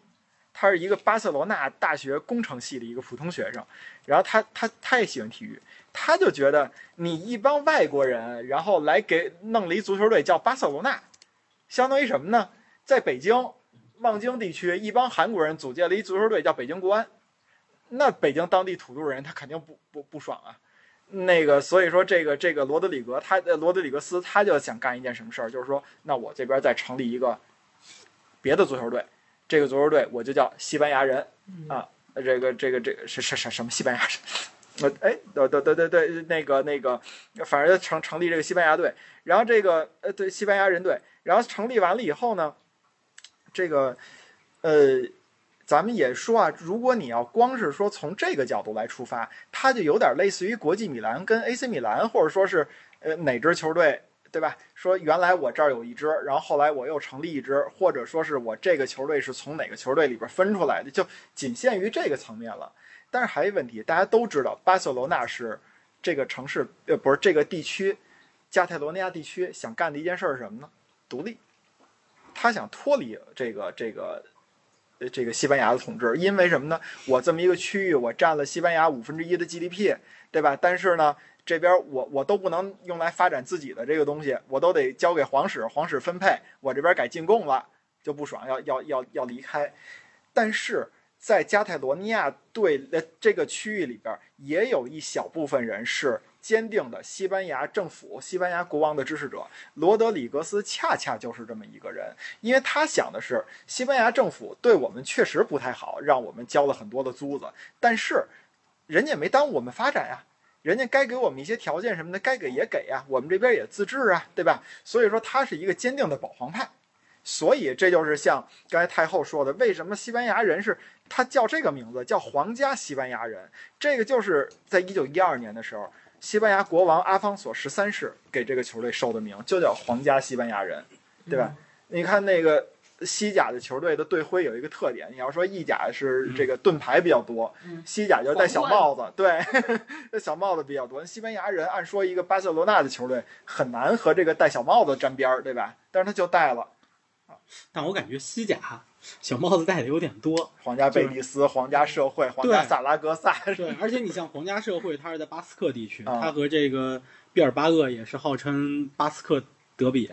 他是一个巴塞罗那大学工程系的一个普通学生，然后他他他也喜欢体育，他就觉得你一帮外国人，然后来给弄了一足球队叫巴塞罗那，相当于什么呢？在北京望京地区，一帮韩国人组建了一足球队叫北京国安，那北京当地土著人他肯定不不不爽啊。那个，所以说这个这个罗德里格他呃罗德里格斯他就想干一件什么事儿，就是说，那我这边再成立一个别的足球队，这个足球队我就叫西班牙人啊，这个这个这个是是是什么西班牙人？呃，哎，对对对对对，那个那个，反正成成立这个西班牙队，然后这个呃对西班牙人队，然后成立完了以后呢，这个呃。咱们也说啊，如果你要光是说从这个角度来出发，它就有点类似于国际米兰跟 AC 米兰，或者说是呃哪支球队，对吧？说原来我这儿有一支，然后后来我又成立一支，或者说是我这个球队是从哪个球队里边分出来的，就仅限于这个层面了。但是还有一问题，大家都知道，巴塞罗那是这个城市呃不是这个地区，加泰罗尼亚地区想干的一件事是什么呢？独立，他想脱离这个这个。这个西班牙的统治，因为什么呢？我这么一个区域，我占了西班牙五分之一的 GDP，对吧？但是呢，这边我我都不能用来发展自己的这个东西，我都得交给皇室，皇室分配。我这边改进贡了，就不爽，要要要要离开。但是在加泰罗尼亚对的这个区域里边，也有一小部分人是。坚定的西班牙政府、西班牙国王的支持者罗德里格斯恰恰就是这么一个人，因为他想的是，西班牙政府对我们确实不太好，让我们交了很多的租子，但是人家也没耽误我们发展呀，人家该给我们一些条件什么的，该给也给呀，我们这边也自治啊，对吧？所以说他是一个坚定的保皇派，所以这就是像刚才太后说的，为什么西班牙人是他叫这个名字，叫皇家西班牙人？这个就是在一九一二年的时候。西班牙国王阿方索十三世给这个球队授的名，就叫皇家西班牙人，对吧？你看那个西甲的球队的队徽有一个特点，你要说意甲是这个盾牌比较多，西甲就是戴小帽子，对，这小帽子比较多。西班牙人按说一个巴塞罗那的球队很难和这个戴小帽子沾边儿，对吧？但是他就戴了。但我感觉西甲。小帽子戴的有点多，皇家贝蒂斯、皇家社会、皇家萨拉戈萨。对，而且你像皇家社会，它是在巴斯克地区，它和这个毕尔巴鄂也是号称巴斯克德比，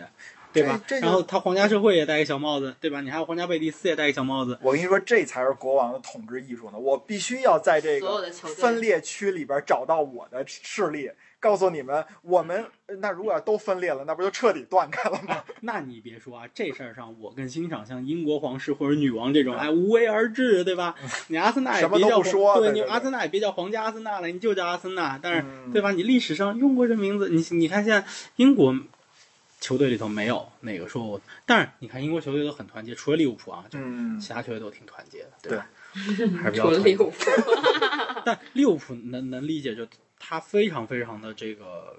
对吧？然后他皇家社会也戴个小帽子，对吧？你还有皇家贝蒂斯也戴个小帽子。我跟你说，这才是国王的统治艺术呢！我必须要在这个分裂区里边找到我的势力。告诉你们，我们那如果要都分裂了，那不就彻底断开了吗？那你别说啊，这事儿上我更欣赏像英国皇室或者女王这种，哎，无为而治，对吧？你阿森纳也别叫对，你阿森纳也别叫皇家阿森纳了，你就叫阿森纳。但是，对吧？你历史上用过这名字，你你看现在英国球队里头没有哪个说我，但是你看英国球队都很团结，除了利物浦啊，就其他球队都挺团结的，对吧？还是比较利物浦，但利物浦能能理解就。他非常非常的这个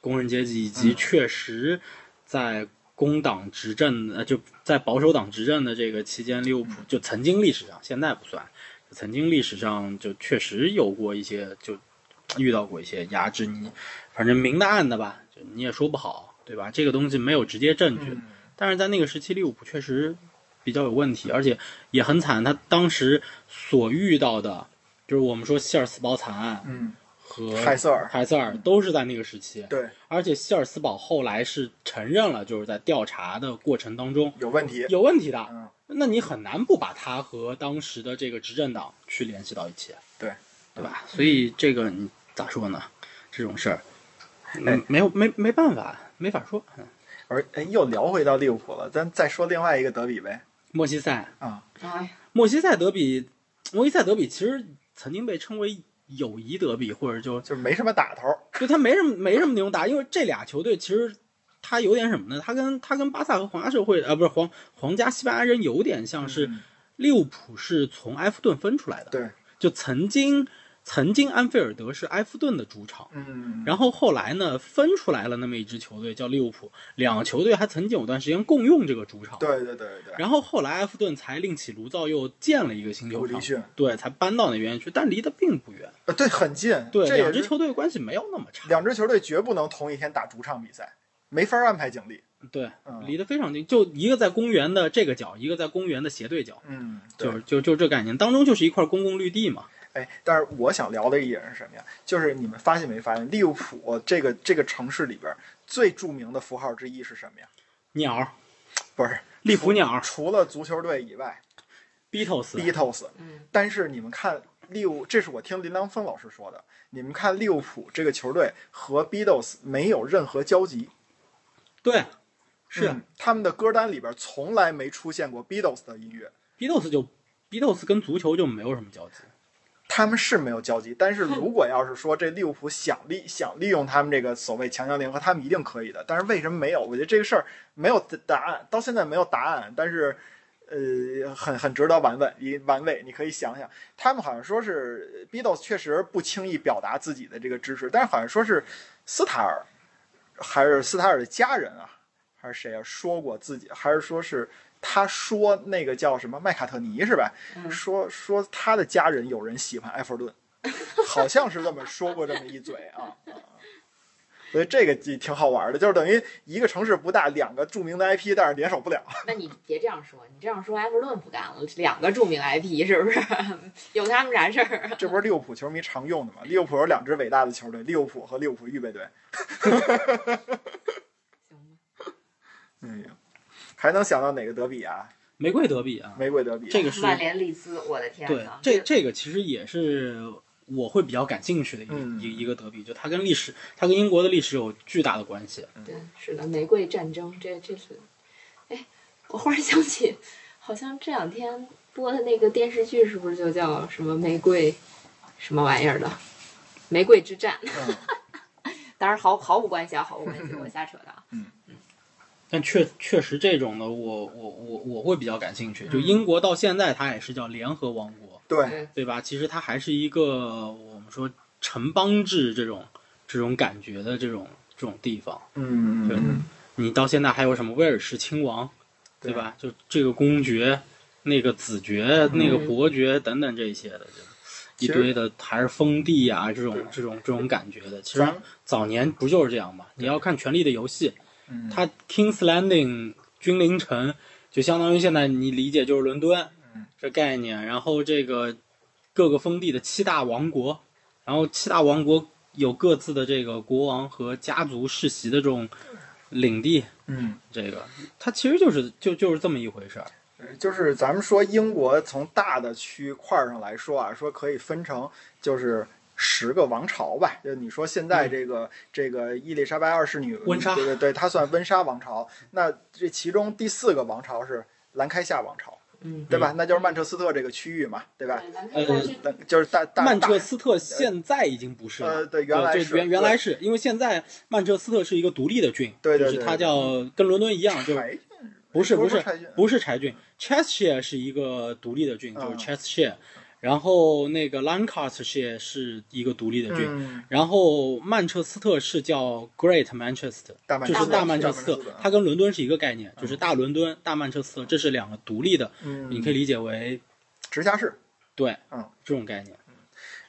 工人阶级，以及确实在工党执政呃就在保守党执政的这个期间，利物浦就曾经历史上现在不算，曾经历史上就确实有过一些就遇到过一些压制你，反正明的暗的吧，就你也说不好，对吧？这个东西没有直接证据，但是在那个时期，利物浦确实比较有问题，而且也很惨。他当时所遇到的，就是我们说希尔斯堡惨案，嗯。和海瑟尔，海瑟尔都是在那个时期。对，而且希尔斯堡后来是承认了，就是在调查的过程当中有问题，有问题的。嗯，那你很难不把他和当时的这个执政党去联系到一起。对，对吧？所以这个你咋说呢？这种事儿，没，没有没没办法，没法说。嗯而哎，又聊回到利物浦了，咱再说另外一个德比呗，莫西塞啊。哎，莫西塞德比，莫西塞德比其实曾经被称为。友谊德比，或者就就没什么打头，就他没什么没什么那种打，因为这俩球队其实他有点什么呢？他跟他跟巴萨和皇家社会啊，不是皇皇家西班牙人有点像是利物浦是从埃弗顿分出来的，对，就曾经曾经安菲尔德是埃弗顿的主场，嗯，然后后来呢分出来了那么一支球队叫利物浦，两个球队还曾经有段时间共用这个主场。对对对对，然后后来埃弗顿才另起炉灶，又建了一个新球场对，才搬到那边去，但离得并不远。呃对很近，对，两支球队关系没有那么差。两支球队绝不能同一天打主场比赛，没法安排警力。对，嗯离得非常近，就一个在公园的这个角，一个在公园的斜对角，嗯，就就就这概念，当中就是一块公共绿地嘛。哎，但是我想聊的一点是什么呀？就是你们发现没发现，利物浦这个这个城市里边最著名的符号之一是什么呀？鸟，不是利普鸟除了足球队以外，Beatles，，Beatles。嗯，但是你们看利物，这是我听林良锋老师说的。你们看利物浦这个球队和 Beatles 没有任何交集，对，是、嗯他们的歌单里边从来没出现过 Beatles 的音乐。Beatles 就 Beatles 跟足球就没有什么交集。他们是没有交集，但是 如果要是说这利物浦想利想利用他们这个所谓强强联合，他们一定可以的。但是为什么没有？我觉得这个事儿没有答案，到现在没有答案。但是，呃，很很值得玩味，一玩味。你可以想想，他们好像说是 Beatles 确实不轻易表达自己的这个支持，但是好像说是斯塔尔还是斯塔尔的家人啊，还是谁啊说过自己，还是说是。他说那个叫什么麦卡特尼是吧？嗯说说他的家人有人喜欢埃弗顿，好像是这么说过这么一嘴啊。啊所以这个挺挺好玩的，就是等于一个城市不大，两个著名的 IP，但是联手不了。那你别这样说，你这样说埃弗顿不干了，两个著名 IP 是不是？有他们啥事儿？这不是利物浦球迷常用的吗？利物浦有两支伟大的球队，利物浦和利物浦预备队。行吧，嗯，还能想到哪个德比啊？玫瑰德比啊，玫瑰德比。这个是曼联利兹，我的天对呐，这这个其实也是我会比较感兴趣的一、嗯一一个德比，就它跟历史，它跟英国的历史有巨大的关系。对，是的，玫瑰战争，这这是，哎，我忽然想起，好像这两天播的那个电视剧是不是就叫什么玫瑰什么玩意儿的？玫瑰之战，嗯，当然毫毫无关系啊，毫无关系，我瞎扯的啊。但确确实这种的，我我我我会比较感兴趣。就嗯英国到现在，它也是叫联合王国，对，对吧？其实它还是一个我们说城邦制这种这种感觉的这种这种地方。对嗯嗯你到现在还有什么威尔士亲王，对吧？就这个公爵、那个子爵、那个伯爵等等这些的，就一堆的还是封地啊，这种这种这种感觉的。其实早年不就是这样嘛？你要看《权力的游戏》，嗯，它 Kings Landing 君临城就相当于现在你理解就是伦敦嗯这概念，然后这个各个封地的七大王国，然后七大王国有各自的这个国王和家族世袭的这种领地，嗯。这个它其实就是就就是这么一回事儿。就是咱们说英国从大的区块上来说啊，说可以分成就是十个王朝吧。就你说现在这个、这个伊丽莎白二世女，温莎对对对，她算温莎王朝。那这其中第四个王朝是兰开夏王朝，嗯，对吧？那就是曼彻斯特这个区域嘛，对吧？对，咱看那就是大大曼彻斯特现在已经不是了，呃对原来就是原原来是因为现在曼彻斯特是一个独立的郡，对对对就是它叫跟伦敦一样，就是不是不是不是柴郡，Cheshire 是一个独立的郡，就嗯是 Cheshire，然后那个 Lancashire 是一个独立的郡，嗯，然后曼彻斯特是叫 Great Manchester，就是大曼彻斯特它跟伦敦是一个概念，就是大伦敦、大曼彻斯特，这是两个独立的，嗯，你可以理解为直辖市。对，嗯，这种概念。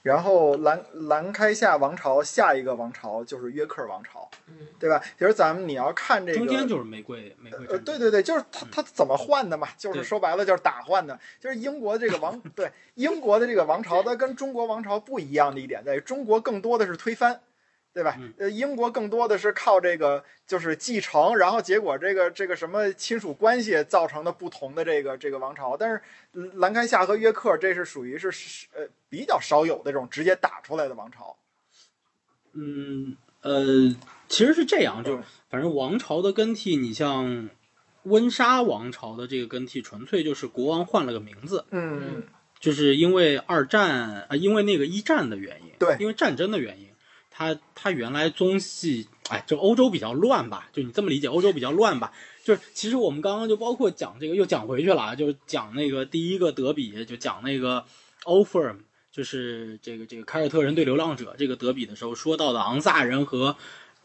然后兰兰开夏王朝下一个王朝就是约克王朝，嗯对吧？其实咱们你要看这个，中间就是玫瑰玫瑰对对对，就是他他怎么换的嘛，就是说白了就是打换的，就是英国这个王 对英国的这个王朝，它跟中国王朝不一样的一点在于，中国更多的是推翻。对吧？嗯？呃，英国更多的是靠这个就是继承，然后结果这个这个什么亲属关系造成的不同的这个这个王朝，但是呃兰开夏和约克这是属于是是呃比较少有的这种直接打出来的王朝。嗯，呃，其实是这样，就是嗯反正王朝的更替，你像温莎王朝的这个更替，纯粹就是国王换了个名字，嗯，就是因为二战啊、呃因为那个一战的原因，对。因为战争的原因，它它原来中系，哎，就欧洲比较乱吧，就你这么理解，欧洲比较乱吧。就是其实我们刚刚就包括讲这个，又讲回去了啊，就是讲那个第一个德比，就讲那个 Old Firm，就是这个这个凯尔特人对流浪者这个德比的时候说到的昂萨人和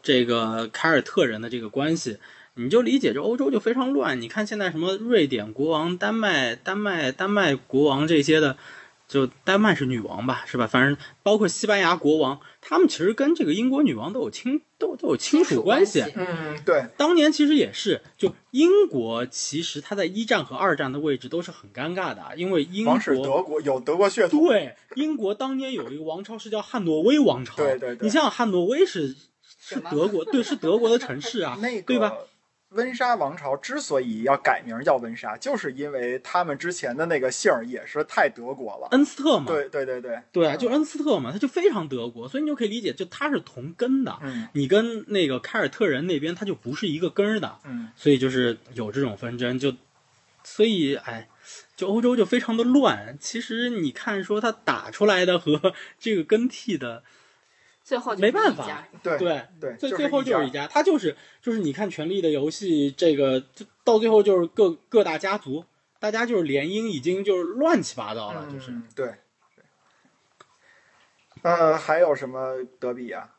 这个凯尔特人的这个关系，你就理解这欧洲就非常乱。你看现在什么瑞典国王、丹麦、丹麦、丹麦国王这些的，就丹麦是女王吧，是吧？反正包括西班牙国王，他们其实跟这个英国女王都有亲都都有亲属关系。嗯，对，当年其实也是，就英国其实它在一战和二战的位置都是很尴尬的，因为英国德国有德国血统，对英国当年有一个王朝是叫汉诺威王朝，对对对你想想汉诺威是是德国，对，是德国的城市啊，那个对吧？温莎王朝之所以要改名叫温莎，就是因为他们之前的那个姓儿也是太德国了。恩斯特嘛，对对对对，对啊，就恩斯特嘛，他就非常德国，所以你就可以理解，就他是同根的。嗯你跟那个凯尔特人那边，他就不是一个根儿的，嗯，所以就是有这种纷争，就所以哎，就欧洲就非常的乱。其实你看，说他打出来的和这个更替的，最后就没办法对对，对，最最后就是一家。他就是就是你看《权力的游戏》这个，就到最后就是各各大家族，大家就是联姻已经就是乱七八糟了，就是嗯对。对呃，还有什么德比啊？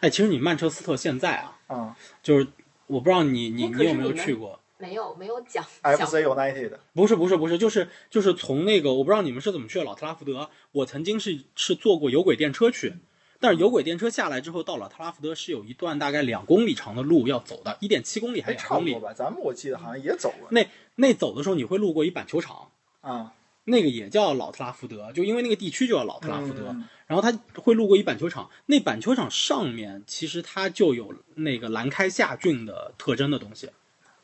哎，其实你曼彻斯特现在啊，嗯就是我不知道你你你有没有去过？没有没有讲，FC 讲 United，不是不是不是，就是就是从那个我不知道你们是怎么去的老特拉福德，我曾经是是坐过有轨电车去，但是有轨电车下来之后到老特拉福德是有一段大概两公里长的路要走的，一点七公里还哎，是两公里。吧。咱们我记得好像也走过。那那走的时候你会路过一板球场，啊，那个也叫老特拉福德，就因为那个地区就叫老特拉福德。嗯然后它会路过一板球场，那板球场上面其实它就有那个兰开夏郡的特征的东西。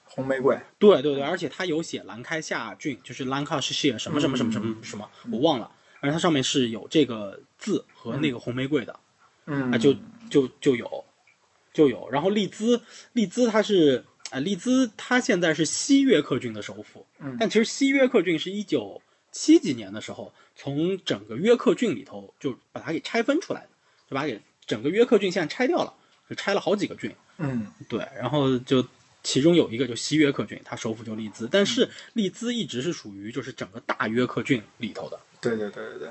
红玫瑰，对对对，而且它有写兰开夏郡，就是兰卡什谢什么什么什么什么什么，我忘了。而它上面是有这个字和那个红玫瑰的，嗯啊，就就就有，就有。然后利兹，利兹它是啊，利兹它现在是西约克郡的首府，嗯但其实西约克郡是一九七几年的时候，从整个约克郡里头就把它给拆分出来的，就把它给整个约克郡现在拆掉了，就拆了好几个郡。嗯对，然后就其中有一个就西约克郡，它首府就利兹，但嗯是利兹一直是属于就是整个大约克郡里头的。对对对对对，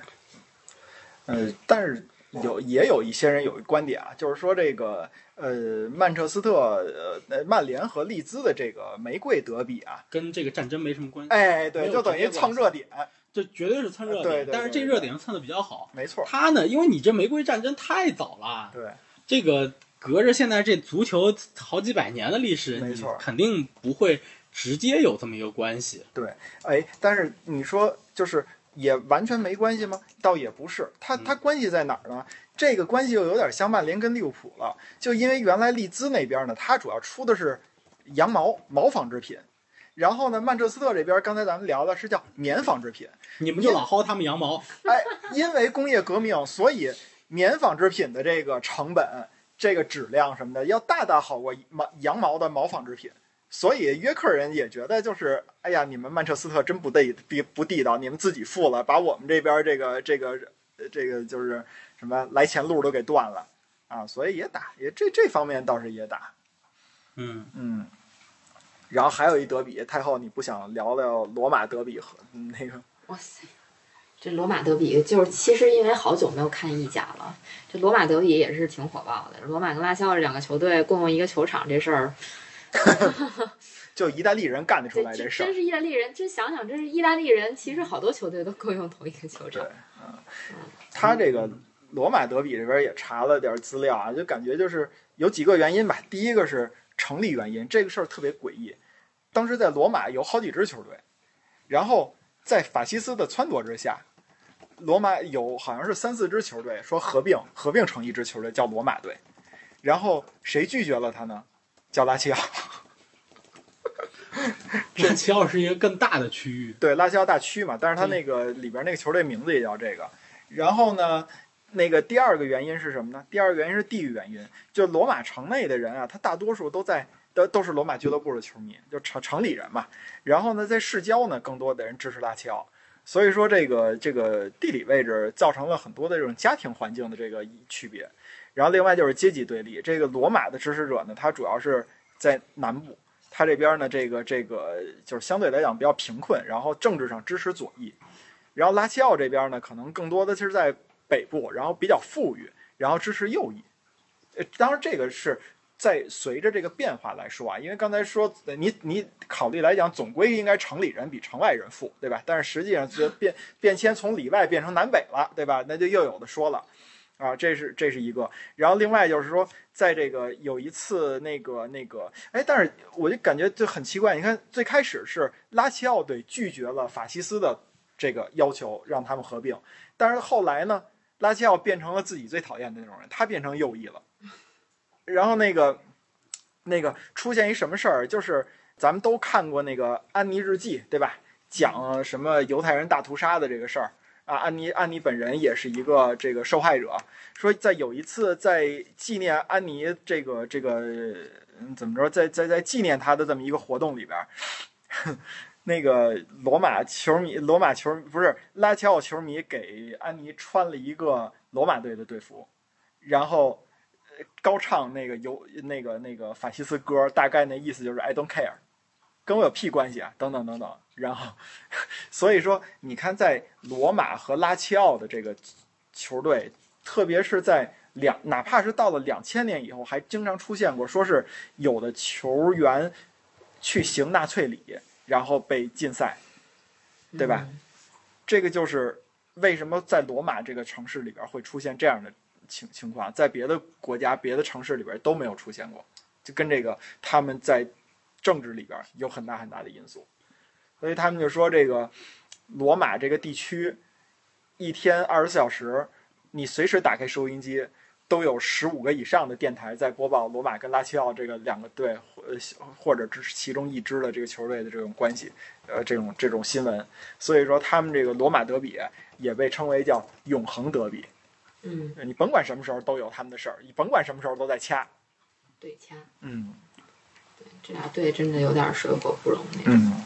呃，但是有也有一些人有一观点啊，就是说这个呃曼彻斯特呃呃曼联和利兹的这个玫瑰德比啊，跟这个战争没什么关系，哎，对，就等于蹭热点，这绝对是蹭热点。对对对但是这热点蹭的比较好。没错，他呢，因为你这玫瑰战争太早了，对，这个隔着现在这足球好几百年的历史，你没错肯定不会直接有这么一个关系。对，哎，但是你说就是也完全没关系吗？倒也不是，它它关系在哪儿呢？这个关系又有点像曼联跟利物浦了，就因为原来利兹那边呢，它主要出的是羊毛毛纺织品，然后呢，曼彻斯特这边刚才咱们聊的是叫棉纺织品，你们就老薅他们羊毛，哎，因为工业革命，所以棉纺织品的这个成本、这个质量什么的要大大好过毛羊毛的毛纺织品。所以约克人也觉得就是，哎呀，你们曼彻斯特真不地不不地道，你们自己富了，把我们这边这个这个呃这个就是什么来钱路都给断了啊，所以也打，也这这方面倒是也打，嗯，嗯。然后还有一德比，太后，你不想聊聊罗马德比和嗯那个？哇塞，这罗马德比就是其实因为好久没有看意甲了，这罗马德比也是挺火爆的。罗马跟拉肖这两个球队共用一个球场这事儿，就意大利人干得出来这事儿真。是意大利人，真想想，真是意大利人，其实好多球队都够用同一个球场对。嗯他这个罗马德比这边也查了点资料啊，就感觉就是有几个原因吧。第一个是成立原因，这个事儿特别诡异。当时在罗马有好几支球队，然后在法西斯的撺掇之下，罗马有好像是三四支球队说合并，合并成一支球队叫罗马队。然后谁拒绝了他呢？叫拉齐奥。拉齐奥是一个更大的区域。对，拉齐奥大区嘛，但是他那个里边那个球队名字也叫这个。然后呢，那个第二个原因是什么呢？第二个原因是地域原因，就罗马城内的人啊，他大多数都在都都是罗马俱乐部的球迷，就城城里人嘛。然后呢，在市郊呢，更多的人支持拉齐奥。所以说，这个这个地理位置造成了很多的这种家庭环境的这个区别。然后另外就是阶级对立，这个罗马的支持者呢，他主要是在南部，他这边呢，这个这个就是相对来讲比较贫困，然后政治上支持左翼，然后拉齐奥这边呢，可能更多的是在北部，然后比较富裕，然后支持右翼。呃，当然这个是在随着这个变化来说啊，因为刚才说你你考虑来讲，总归应该城里人比城外人富，对吧？但是实际上这变变迁从里外变成南北了，对吧？那就又有的说了。啊，这是这是一个，然后另外就是说，在这个有一次那个那个，哎，但是我就感觉就很奇怪，你看最开始是拉齐奥队拒绝了法西斯的这个要求，让他们合并，但是后来呢，拉齐奥变成了自己最讨厌的那种人，他变成右翼了，然后那个那个出现一什么事儿，就是咱们都看过那个《安妮日记》，对吧？讲什么犹太人大屠杀的这个事儿。啊，安妮安妮本人也是一个这个受害者。说在有一次在纪念安妮这个这个怎么着，在在在纪念她的这么一个活动里边儿，那个罗马球迷罗马球不是拉齐奥球迷给安妮穿了一个罗马队的队服，然后高唱那个犹那个那个法西斯歌，大概那意思就是 I don't care，跟我有屁关系啊，等等等等。然后，所以说，你看，在罗马和拉齐奥的这个球队，特别是在两，哪怕是到了两千年以后，还经常出现过，说是有的球员去行纳粹礼，然后被禁赛，对吧？嗯这个就是为什么在罗马这个城市里边会出现这样的情情况，在别的国家、别的城市里边都没有出现过，就跟这个他们在政治里边有很大很大的因素。所以他们就说，这个罗马这个地区一天二十四小时，你随时打开收音机，都有十五个以上的电台在播报罗马跟拉齐奥这个两个队，呃，或者只是其中一支的这个球队的这种关系，呃，这种这种新闻。所以说，他们这个罗马德比也被称为叫永恒德比。嗯，你甭管什么时候都有他们的事儿，你甭管什么时候都在掐。对掐，嗯对这俩队真的有点水火不容那种。嗯。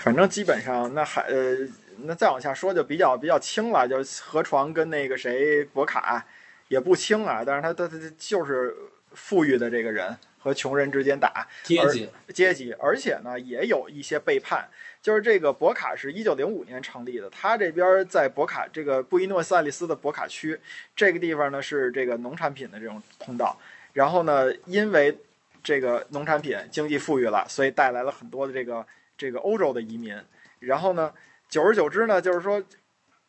反正基本上那还呃，那再往下说就比较比较轻了，就河床跟那个谁博卡也不轻啊，但是他他他他就是富裕的这个人和穷人之间打阶级阶级，而且呢也有一些背叛。就是这个博卡是一九零五年成立的，他这边在博卡这个布宜诺斯艾利斯的博卡区这个地方呢是这个农产品的这种通道，然后呢因为这个农产品经济富裕了，所以带来了很多的这个这个欧洲的移民。然后呢，久而久之呢，就是说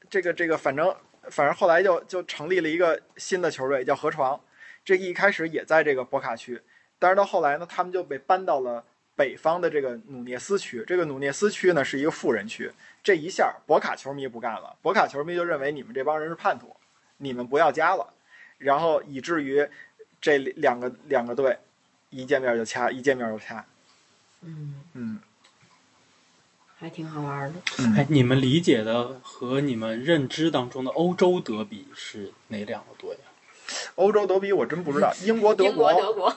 这个这个反正反正后来就就成立了一个新的球队叫河床，这一开始也在这个博卡区，但是到后来呢，他们就被搬到了北方的这个努涅斯区。这个努涅斯区呢是一个富人区，这一下博卡球迷不干了，博卡球迷就认为你们这帮人是叛徒，你们不要家了，然后以至于这两个两个队一见面就掐，一见面就掐。嗯，嗯还挺好玩的。哎，你们理解的和你们认知当中的欧洲德比是哪两个队啊？欧洲德比我真不知道，英国、德英国、德国，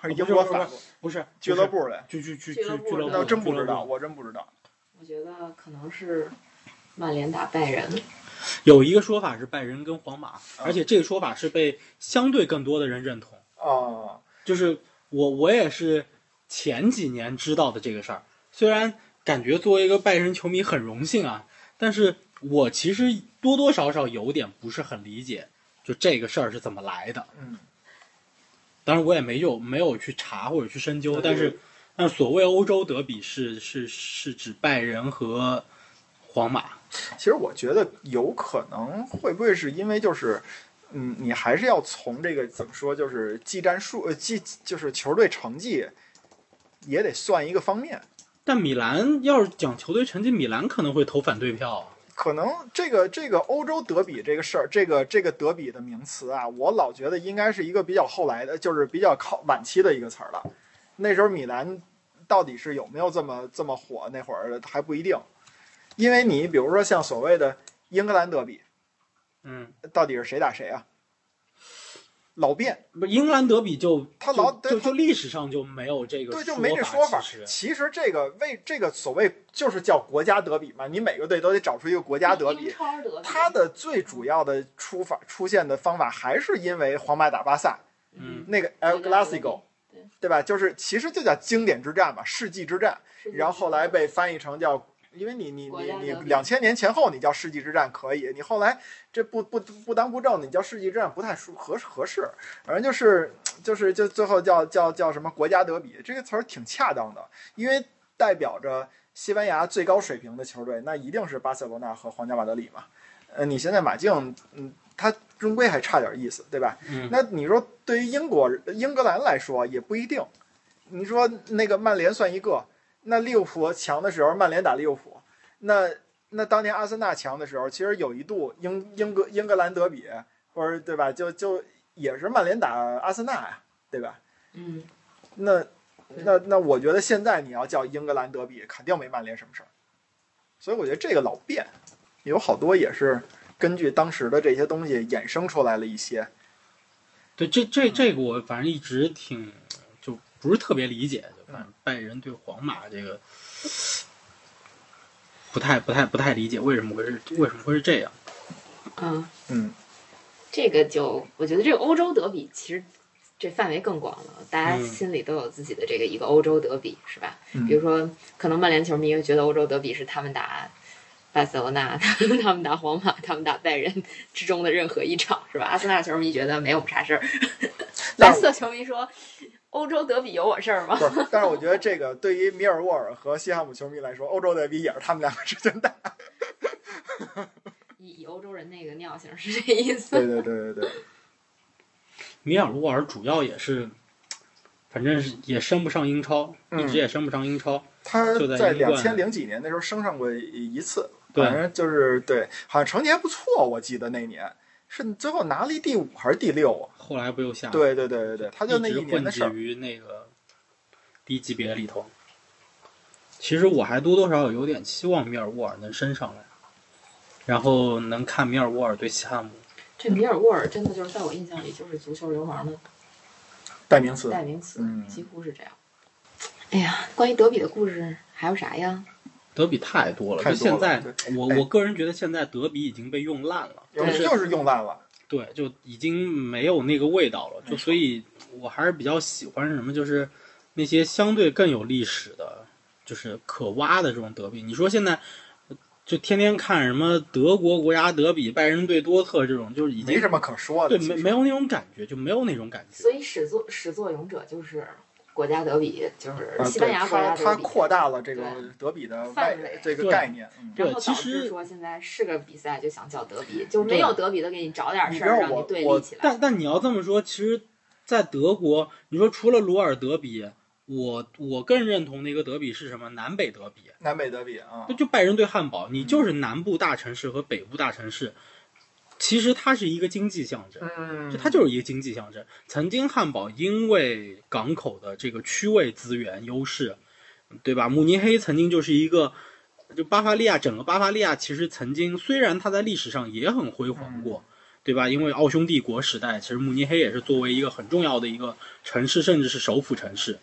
还是英国、法国不是俱乐，部的，俱俱俱俱乐部那俱乐部，真不知道，我真不知道。我觉得可能是曼联打拜仁。有一个说法是拜仁跟皇马，而且这个说法是被相对更多的人认同。哦，就是我我也是前几年知道的这个事儿，虽然感觉作为一个拜仁球迷很荣幸啊，但是我其实多多少少有点不是很理解，就这个事儿是怎么来的。嗯，当然我也没有没有去查或者去深究，但是但所谓欧洲德比是是是指拜仁和皇马。其实我觉得有可能会不会是因为就是，嗯，你还是要从这个怎么说，就是技战术，呃，技就是球队成绩也得算一个方面。但米兰要是讲球队成绩，米兰可能会投反对票啊。可能这个这个欧洲德比这个事儿，这个这个德比的名词啊，我老觉得应该是一个比较后来的，就是比较靠晚期的一个词儿了。那时候米兰到底是有没有这么这么火，那会儿还不一定。因为你比如说像所谓的英格兰德比，嗯，到底是谁打谁啊？老变，不，英格兰德比就他老就就就历史上就没有这个对，就没这说法其实。其实这个为这个所谓就是叫国家德比嘛，你每个队都得找出一个国家德比英。超德比。它的最主要的出法出现的方法还是因为皇马打巴萨嗯，那个 El Clasico，对对吧？就是其实就叫经典之战嘛，世纪之战。然后后来被翻译成叫因为你你你你两千年前后你叫世纪之战可以，你后来这不不不当不正，你叫世纪之战不太舒合合适。反正就是就是就最后叫叫叫什么国家德比这个词儿挺恰当的，因为代表着西班牙最高水平的球队，那一定是巴塞罗那和皇家马德里嘛。呃，你现在马竞，嗯，他终归还差点意思，对吧？嗯那你说对于英国英格兰来说也不一定。你说那个曼联算一个，那利物浦强的时候，曼联打利物浦，那那当年阿森纳强的时候，其实有一度英英格英格兰德比，或者对吧？就就也是曼联打阿森纳呀，对吧？嗯，那那那我觉得现在你要叫英格兰德比，肯定没曼联什么事儿。所以我觉得这个老变，有好多也是根据当时的这些东西衍生出来了一些。对，这这这个我反正一直挺就不是特别理解，就反正拜仁对皇马这个不太不太不太理解为什么会是为什么会是这样。嗯，嗯，这个就我觉得这个欧洲德比其实这范围更广了，大家嗯心里都有自己的这个一个欧洲德比，是吧？嗯比如说，可能曼联球迷会觉得欧洲德比是他们打巴塞罗那、他们打皇马、他们打拜仁之中的任何一场，是吧？阿森纳球迷觉得没有啥事儿，但蓝色球迷说。欧洲德比有我事儿吗？不是，但是我觉得这个对于米尔沃尔和西汉姆球迷来说，欧洲德比也是他们两个之间打。以以欧洲人那个尿性是这意思。对对对对对，米尔沃尔主要也是，反正是也升不上英超，嗯一直也升不上英超。他在两千零几年那时候升上过一次，反正就是对，好像成绩还不错，我记得那年是最后拿了一第五还是第六啊？后来不又下，对对对对对，他就那一直一年的事儿。混迹于那个低级别里头。其实我还多多少少有点期望米尔沃尔能升上来，然后能看米尔沃尔对西汉姆。这米尔沃尔真的就是在我印象里就是足球流氓的代名词，代名词，嗯几乎是这样。哎呀，关于德比的故事还有啥呀？德比太多了，就现在我我个人觉得现在德比已经被用烂了，又对又是用烂了。对，就已经没有那个味道了。就所以，我还是比较喜欢什么，就是那些相对更有历史的，就是可挖的这种德比。你说现在就天天看什么德国国家德比、拜仁对多特这种，就是已经没什么可说的。对没没有那种感觉，就没有那种感觉。所以始作始作俑者就是国家德比，就是啊西班牙国家德比。它扩大了这个德比的范围这个概念。嗯，然后导其实致说现在是个比赛就想叫德比，就没有德比的给你找点事儿让你对立起来。但但你要这么说，其实，在德国，你说除了鲁尔德比，我我更认同的一个德比是什么？南北德比。南北德比啊就，就拜仁对汉堡，你就是南部大城市和北部大城市，其实它是一个经济象征，嗯，就它就是一个经济象征。曾经汉堡因为港口的这个区位资源优势，对吧？慕尼黑曾经就是一个，就巴伐利亚整个巴伐利亚其实曾经虽然它在历史上也很辉煌过。对吧？因为奥匈帝国时代，其实慕尼黑也是作为一个很重要的一个城市，甚至是首府城市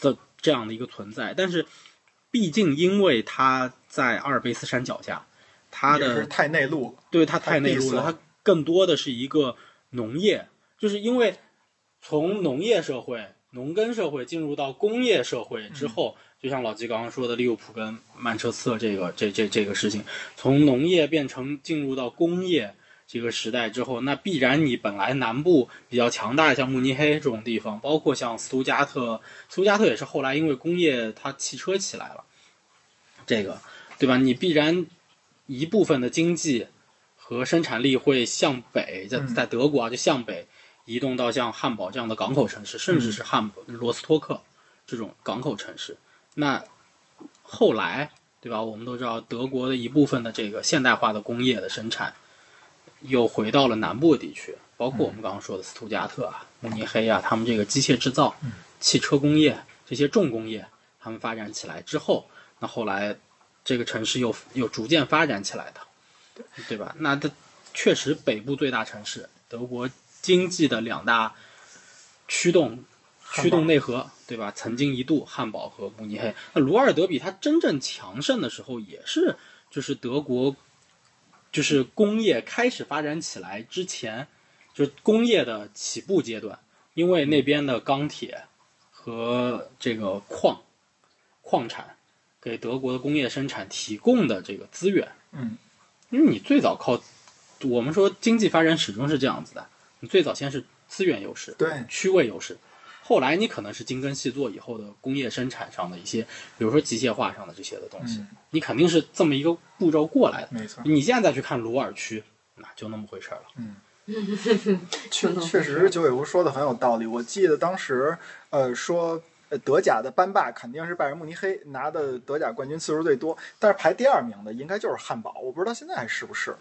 的这样的一个存在。但是，毕竟因为它在阿尔卑斯山脚下，它的是太内陆了。对它太内陆了，它更多的是一个农业，就是因为从农业社会、农耕社会进入到工业社会之后，就像老季刚刚说的，利物浦跟曼彻斯特这个这这这个事情，从农业变成进入到工业这个时代之后，那必然你本来南部比较强大，像慕尼黑这种地方，包括像斯图加特，斯图加特也是后来因为工业它汽车起来了，这个对吧？你必然一部分的经济和生产力会向北，在嗯在德国啊，就向北移动到像汉堡这样的港口城市，甚至是汉堡、罗斯托克这种港口城市。那后来，对吧？我们都知道，德国的一部分的这个现代化的工业的生产，又回到了南部地区，包括我们刚刚说的斯图加特啊、慕尼黑啊，他们这个机械制造、汽车工业这些重工业，他们发展起来之后，那后来这个城市又又逐渐发展起来的，对吧？那它确实北部最大城市，德国经济的两大驱动驱动内核，对吧？曾经一度汉堡和慕尼黑，那鲁尔德比它真正强盛的时候，也是就是德国就是工业开始发展起来之前，就是工业的起步阶段，因为那边的钢铁和这个矿矿产给德国的工业生产提供的这个资源。嗯，因为你最早靠我们说经济发展始终是这样子的，你最早先是资源优势，对，区位优势，后来你可能是精耕细作以后的工业生产上的一些，比如说机械化上的这些的东西，嗯你肯定是这么一个步骤过来的。没错。你现在再去看鲁尔区，那就那么回事了。嗯。确确实，九尾狐说的很有道理。我记得当时，呃，说呃德甲的班霸肯定是拜仁慕尼黑拿的德甲冠军次数最多，但是排第二名的应该就是汉堡，我不知道现在还是不是。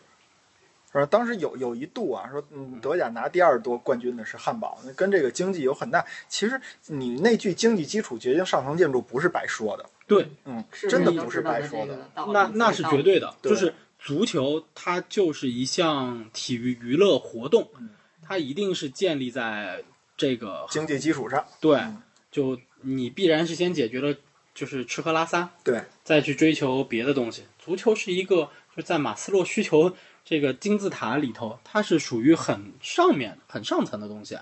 呃，当时有有一度啊，说嗯，德甲拿第二多冠军的是汉堡，那跟这个经济有很大。其实你那句经济基础决定上层建筑不是白说的，对，嗯，真的不是白说的。那那是绝对的，就是足球它就是一项体育娱乐活动，嗯它一定是建立在这个经济基础上，对嗯，就你必然是先解决了就是吃喝拉撒，对，再去追求别的东西。足球是一个就在马斯洛需求这个金字塔里头，它是属于很上面、很上层的东西。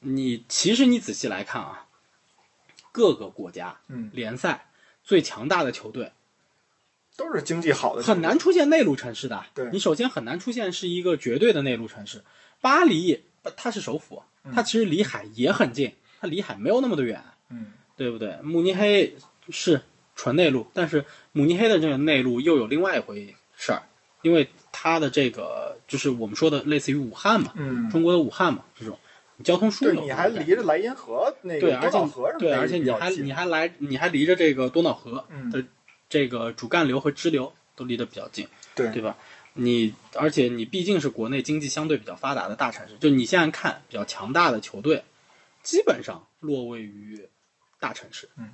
你其实你仔细来看啊，各个国家嗯，联赛最强大的球队都是经济好的，很难。出现内陆城市的。对你首先很难出现是一个绝对的内陆城市。巴黎，呃它是首府，它其实离海也很近，它离海没有那么的远，嗯，对不对？慕尼黑是纯内陆，但是慕尼黑的这个内陆又有另外一回事儿，因为它的这个就是我们说的类似于武汉嘛，嗯，中国的武汉嘛，这种交通枢对，纽。你还离着莱茵河那对，个而且多瑙河什么对，而且你还你还来你还离着这个多瑙河嗯的这个主干流和支流都离得比较近，对对吧？你而且你毕竟是国内经济相对比较发达的大城市，就你现在看比较强大的球队，基本上落位于大城市。嗯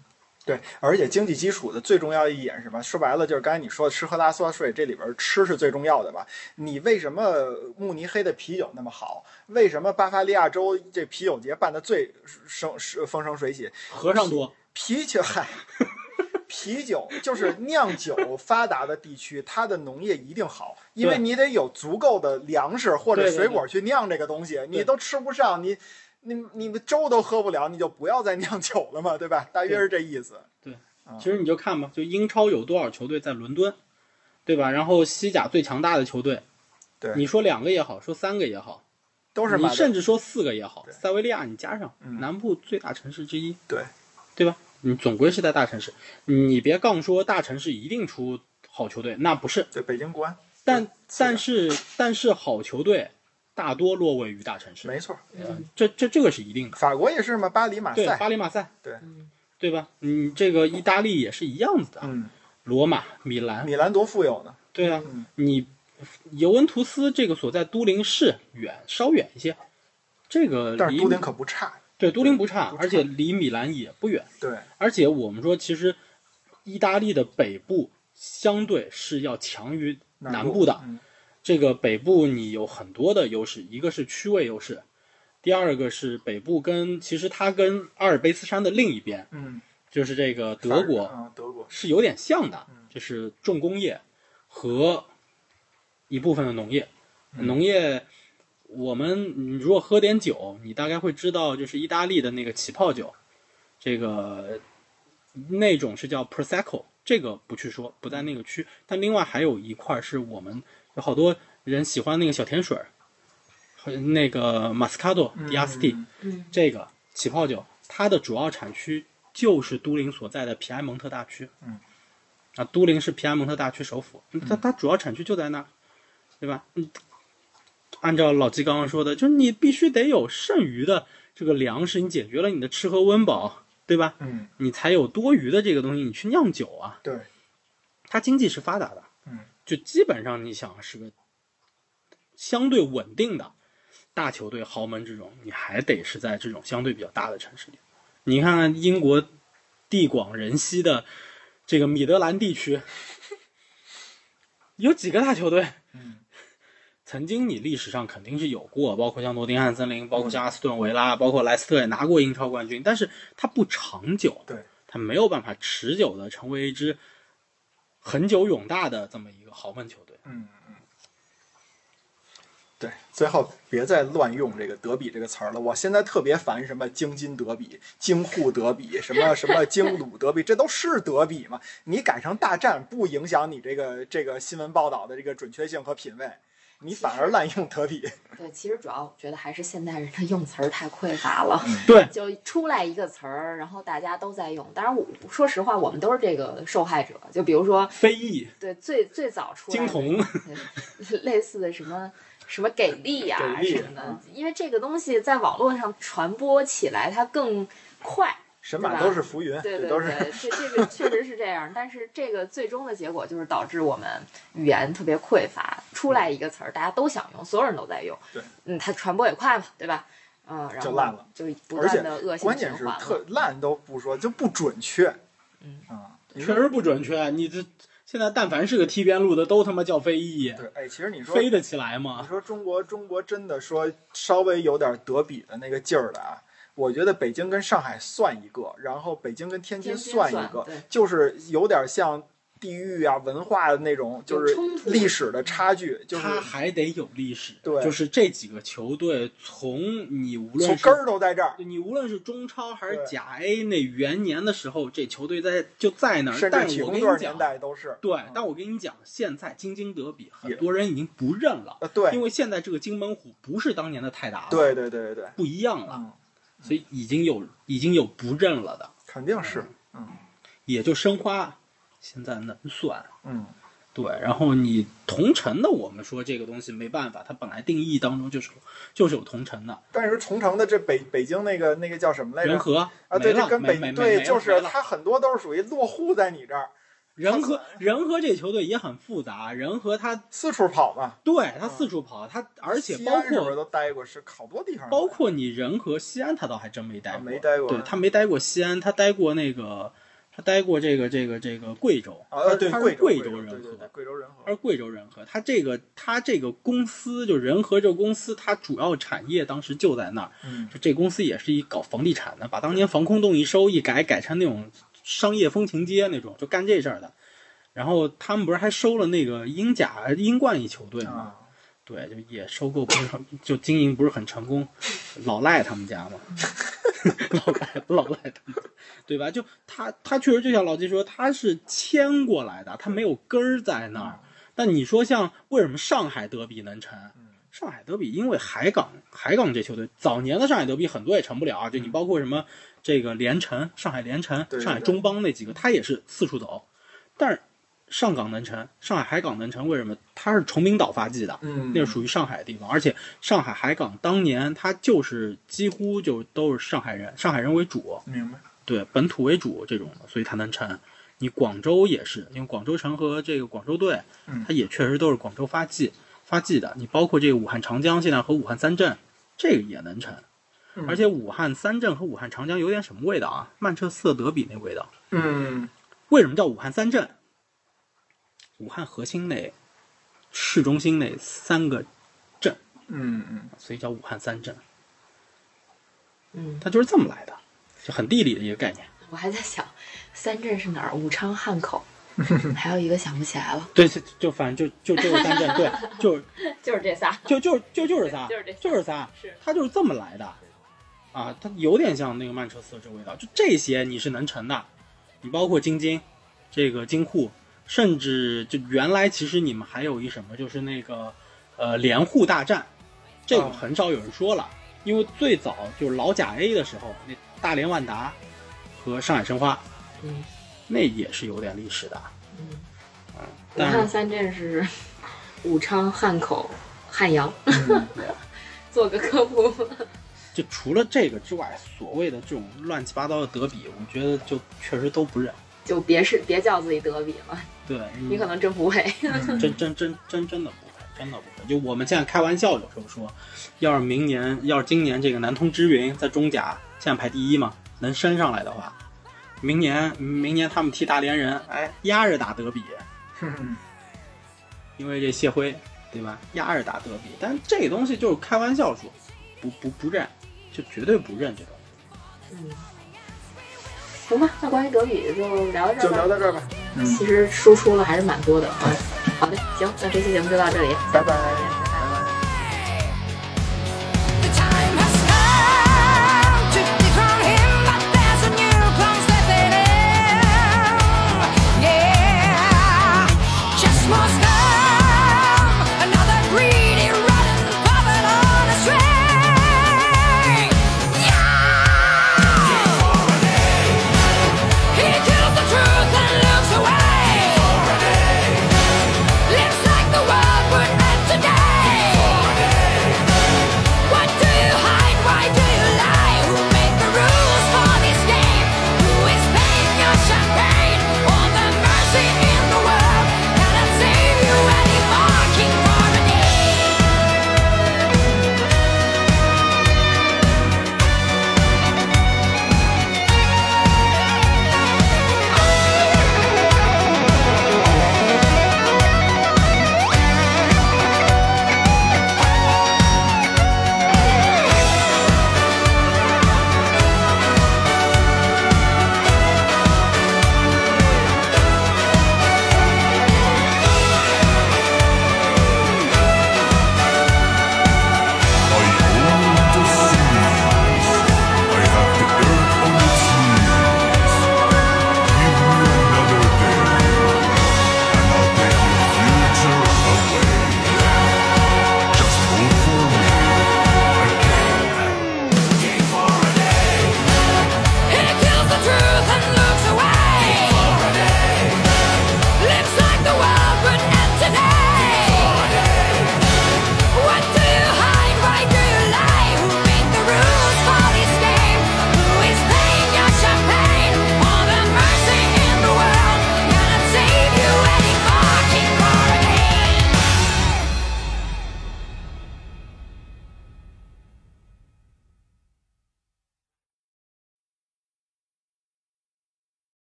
对，而且经济基础的最重要一点是什么？说白了就是刚才你说的吃喝拉撒睡，这里边吃是最重要的吧？你为什么慕尼黑的啤酒那么好？为什么巴伐利亚州这啤酒节办的最生风生水起？和尚多，啤酒，嗨，啤酒就是酿酒发达的地区，它的农业一定好，因为你得有足够的粮食或者水果去酿这个东西，你都吃不上，你你你们粥都喝不了，你就不要再酿酒了嘛，对吧？大约是这意思。对其实你就看吧，就英超有多少球队在伦敦，对吧？然后西甲最强大的球队，对你说两个也好，说三个也好，都是你甚至说四个也好，塞维利亚你加上，嗯南部最大城市之一，对对吧？你总归是在大城市，你别杠说大城市一定出好球队，那不是。对北京国安，但但是但是好球队大多落位于大城市，没错。嗯这这这个是一定的。法国也是嘛，巴黎、马对，赛，巴黎、马赛，对对吧？嗯，这个意大利也是一样子的，嗯，罗马、米兰，米兰多富有呢。对啊，嗯你尤文图斯这个所在都灵市远稍远一些，这个离但是都灵可不差。对都灵不差，而且离米兰也不远。对，而且我们说，其实意大利的北部相对是要强于南部的。嗯这个北部你有很多的优势，一个是区位优势，第二个是北部跟其实它跟阿尔卑斯山的另一边，嗯，就是这个德国啊，德国，是有点像的嗯，就是重工业和一部分的农业。嗯农业，我们你如果喝点酒，你大概会知道，就是意大利的那个起泡酒，这个那种是叫 prosecco，这个不去说，不在那个区。但另外还有一块是我们有好多人喜欢那个小甜水儿，和那个马斯卡多迪亚斯蒂，这个起泡酒，它的主要产区就是都灵所在的皮埃蒙特大区。嗯，啊，都灵是皮埃蒙特大区首府，它它主要产区就在那儿，对吧？嗯，按照老季刚刚说的，就是你必须得有剩余的这个粮食，你解决了你的吃喝温饱，对吧？嗯，你才有多余的这个东西，你去酿酒啊。对，它经济是发达的，嗯，就基本上你想是个相对稳定的大球队豪门这种，你还得是在这种相对比较大的城市里。你看看英国地广人稀的这个米德兰地区，有几个大球队？嗯，曾经你历史上肯定是有过，包括像诺丁汉森林，包括像阿斯顿维拉，包括莱斯特也拿过英超冠军，但是它不长久，对，它没有办法持久的成为一支很久永大的这么一个豪门球队。嗯嗯。对，最后别再乱用这个德比这个词儿了。我现在特别烦什么京津德比、京沪德比、什么什么京鲁德比，这都是德比嘛？你改成大战不影响你这个这个新闻报道的这个准确性和品位，你反而滥用得体。对，其实主要觉得还是现代人的用词儿太匮乏了。对，就出来一个词儿，然后大家都在用。当然我，说实话，我们都是这个受害者。就比如说，非议、对最最早出来的金童，对类似的什么什么给力呀、给力什么的，因为这个东西在网络上传播起来，它更快。神马都是浮云，对对都是对，这这个确实是这样，但是这个最终的结果就是导致我们语言特别匮乏，出来一个词儿大家都想用，所有人都在用，对，嗯，它传播也快嘛，对吧？嗯，然后就烂了，就不断的恶性关循环了。键是特烂都不说，就不准确。嗯啊，确实不准确。你这现在但凡是个踢边路的，都他妈叫非议，对，哎，其实你说飞得起来吗你？说中国，中国真的说稍微有点德比的那个劲儿的啊，我觉得北京跟上海算一个，然后北京跟天津算一个，就是有点像地域啊、文化的那种，就是历史的差距，就是他还得有历史，对就是这几个球队，从你无论是从根儿都在这儿，你无论是中超还是甲 A 那元年的时候，这球队在就在那儿。甚至但我跟你讲，代都是。对嗯，但我跟你讲，现在京津德比很多人已经不认了，呃，对因，为现在这个金门虎不是当年的泰达了，对对对对对，不一样了，嗯，所以已经有已经有不认了的，肯定是，嗯。也就申花现在能算。嗯，对，然后你同城的，我们说这个东西没办法，它本来定义当中就是就是有同城的。但是同城的这北北京那个那个叫什么来着？仁和啊，对，这跟北对，就是它很多都是属于落户在你这儿，人和人和这球队也很复杂，人和他四处跑嘛。对他四处跑，他而且包括都待过？是好多地方包括你人和西安，他倒还真没待啊过，没待过对他没待过西安，他待过那个他待过这个这个这个贵州，啊，对，他贵州是贵州人和。贵州人和是贵州人和他这个他这个公司就人和这个公司，它主要产业当时就在那儿。嗯就这公司也是一搞房地产的，把当年防空洞一收一改，改成那种商业风情街那种，就干这事儿的。然后他们不是还收了那个英甲英冠一球队吗？啊，对，就也收购不是很，就经营不是很成功。老赖他们家嘛，老赖老赖他们家，对吧？就他他确实就像老季说，他是迁过来的，他没有根儿在那儿。但你说像为什么上海德比能成？上海德比因为海港海港这球队，早年的上海德比很多也成不了啊，就你包括什么这个连城、上海连城、上海中邦那几个，他也是四处走。但是上港能成，上海海港能成，为什么？它是崇明岛发迹的，嗯，那是属于上海的地方，而且上海海港当年它就是几乎就都是上海人，上海人为主，明白。对本土为主这种的，所以它能成。你广州也是，因为广州城和这个广州队，嗯它也确实都是广州发迹发迹的。你包括这个武汉长江，现在和武汉三镇，这个也能成。嗯而且武汉三镇和武汉长江有点什么味道啊？曼彻斯特德比那味道。嗯为什么叫武汉三镇？武汉核心那市中心那三个镇，嗯嗯，所以叫武汉三镇。嗯，它就是这么来的，就很地理的一个概念。我还在想，三镇是哪儿？武昌汉口，还有一个想不起来了，对，就就反正就就就是三镇，对，就 就是这仨，就就就就是仨，就是这仨就是仨，是它就是这么来的，啊，它有点像那个曼彻斯特这味道，就这些你是能成的，你包括京津，这个京沪，甚至就原来其实你们还有一什么，就是那个呃连户大战，这个哦很少有人说了，因为最早就是老甲 A 的时候，那大连万达和上海申花，嗯那也是有点历史的，嗯，武汉三镇是武昌、汉口、汉阳，嗯 做个科普。就除了这个之外，所谓的这种乱七八糟的德比，我觉得就确实都不认。就别是别叫自己德比了，对，你可能真不会。嗯真真真真真的不会，真的不会。就我们现在开玩笑有时候说，要是明年，要是今年这个南通之云在中甲现在排第一嘛，能升上来的话，明年明年他们踢大连人，哎，压着打德比，嗯因为这谢辉，对吧？压着打德比，但这个东西就是开玩笑说，不不不认，就绝对不认这东西。嗯，行吧，那关于德比就聊到这就儿吧。聊到这儿吧。嗯，其实输出了还是蛮多的啊。好的，行，那这期节目就到这里，拜拜。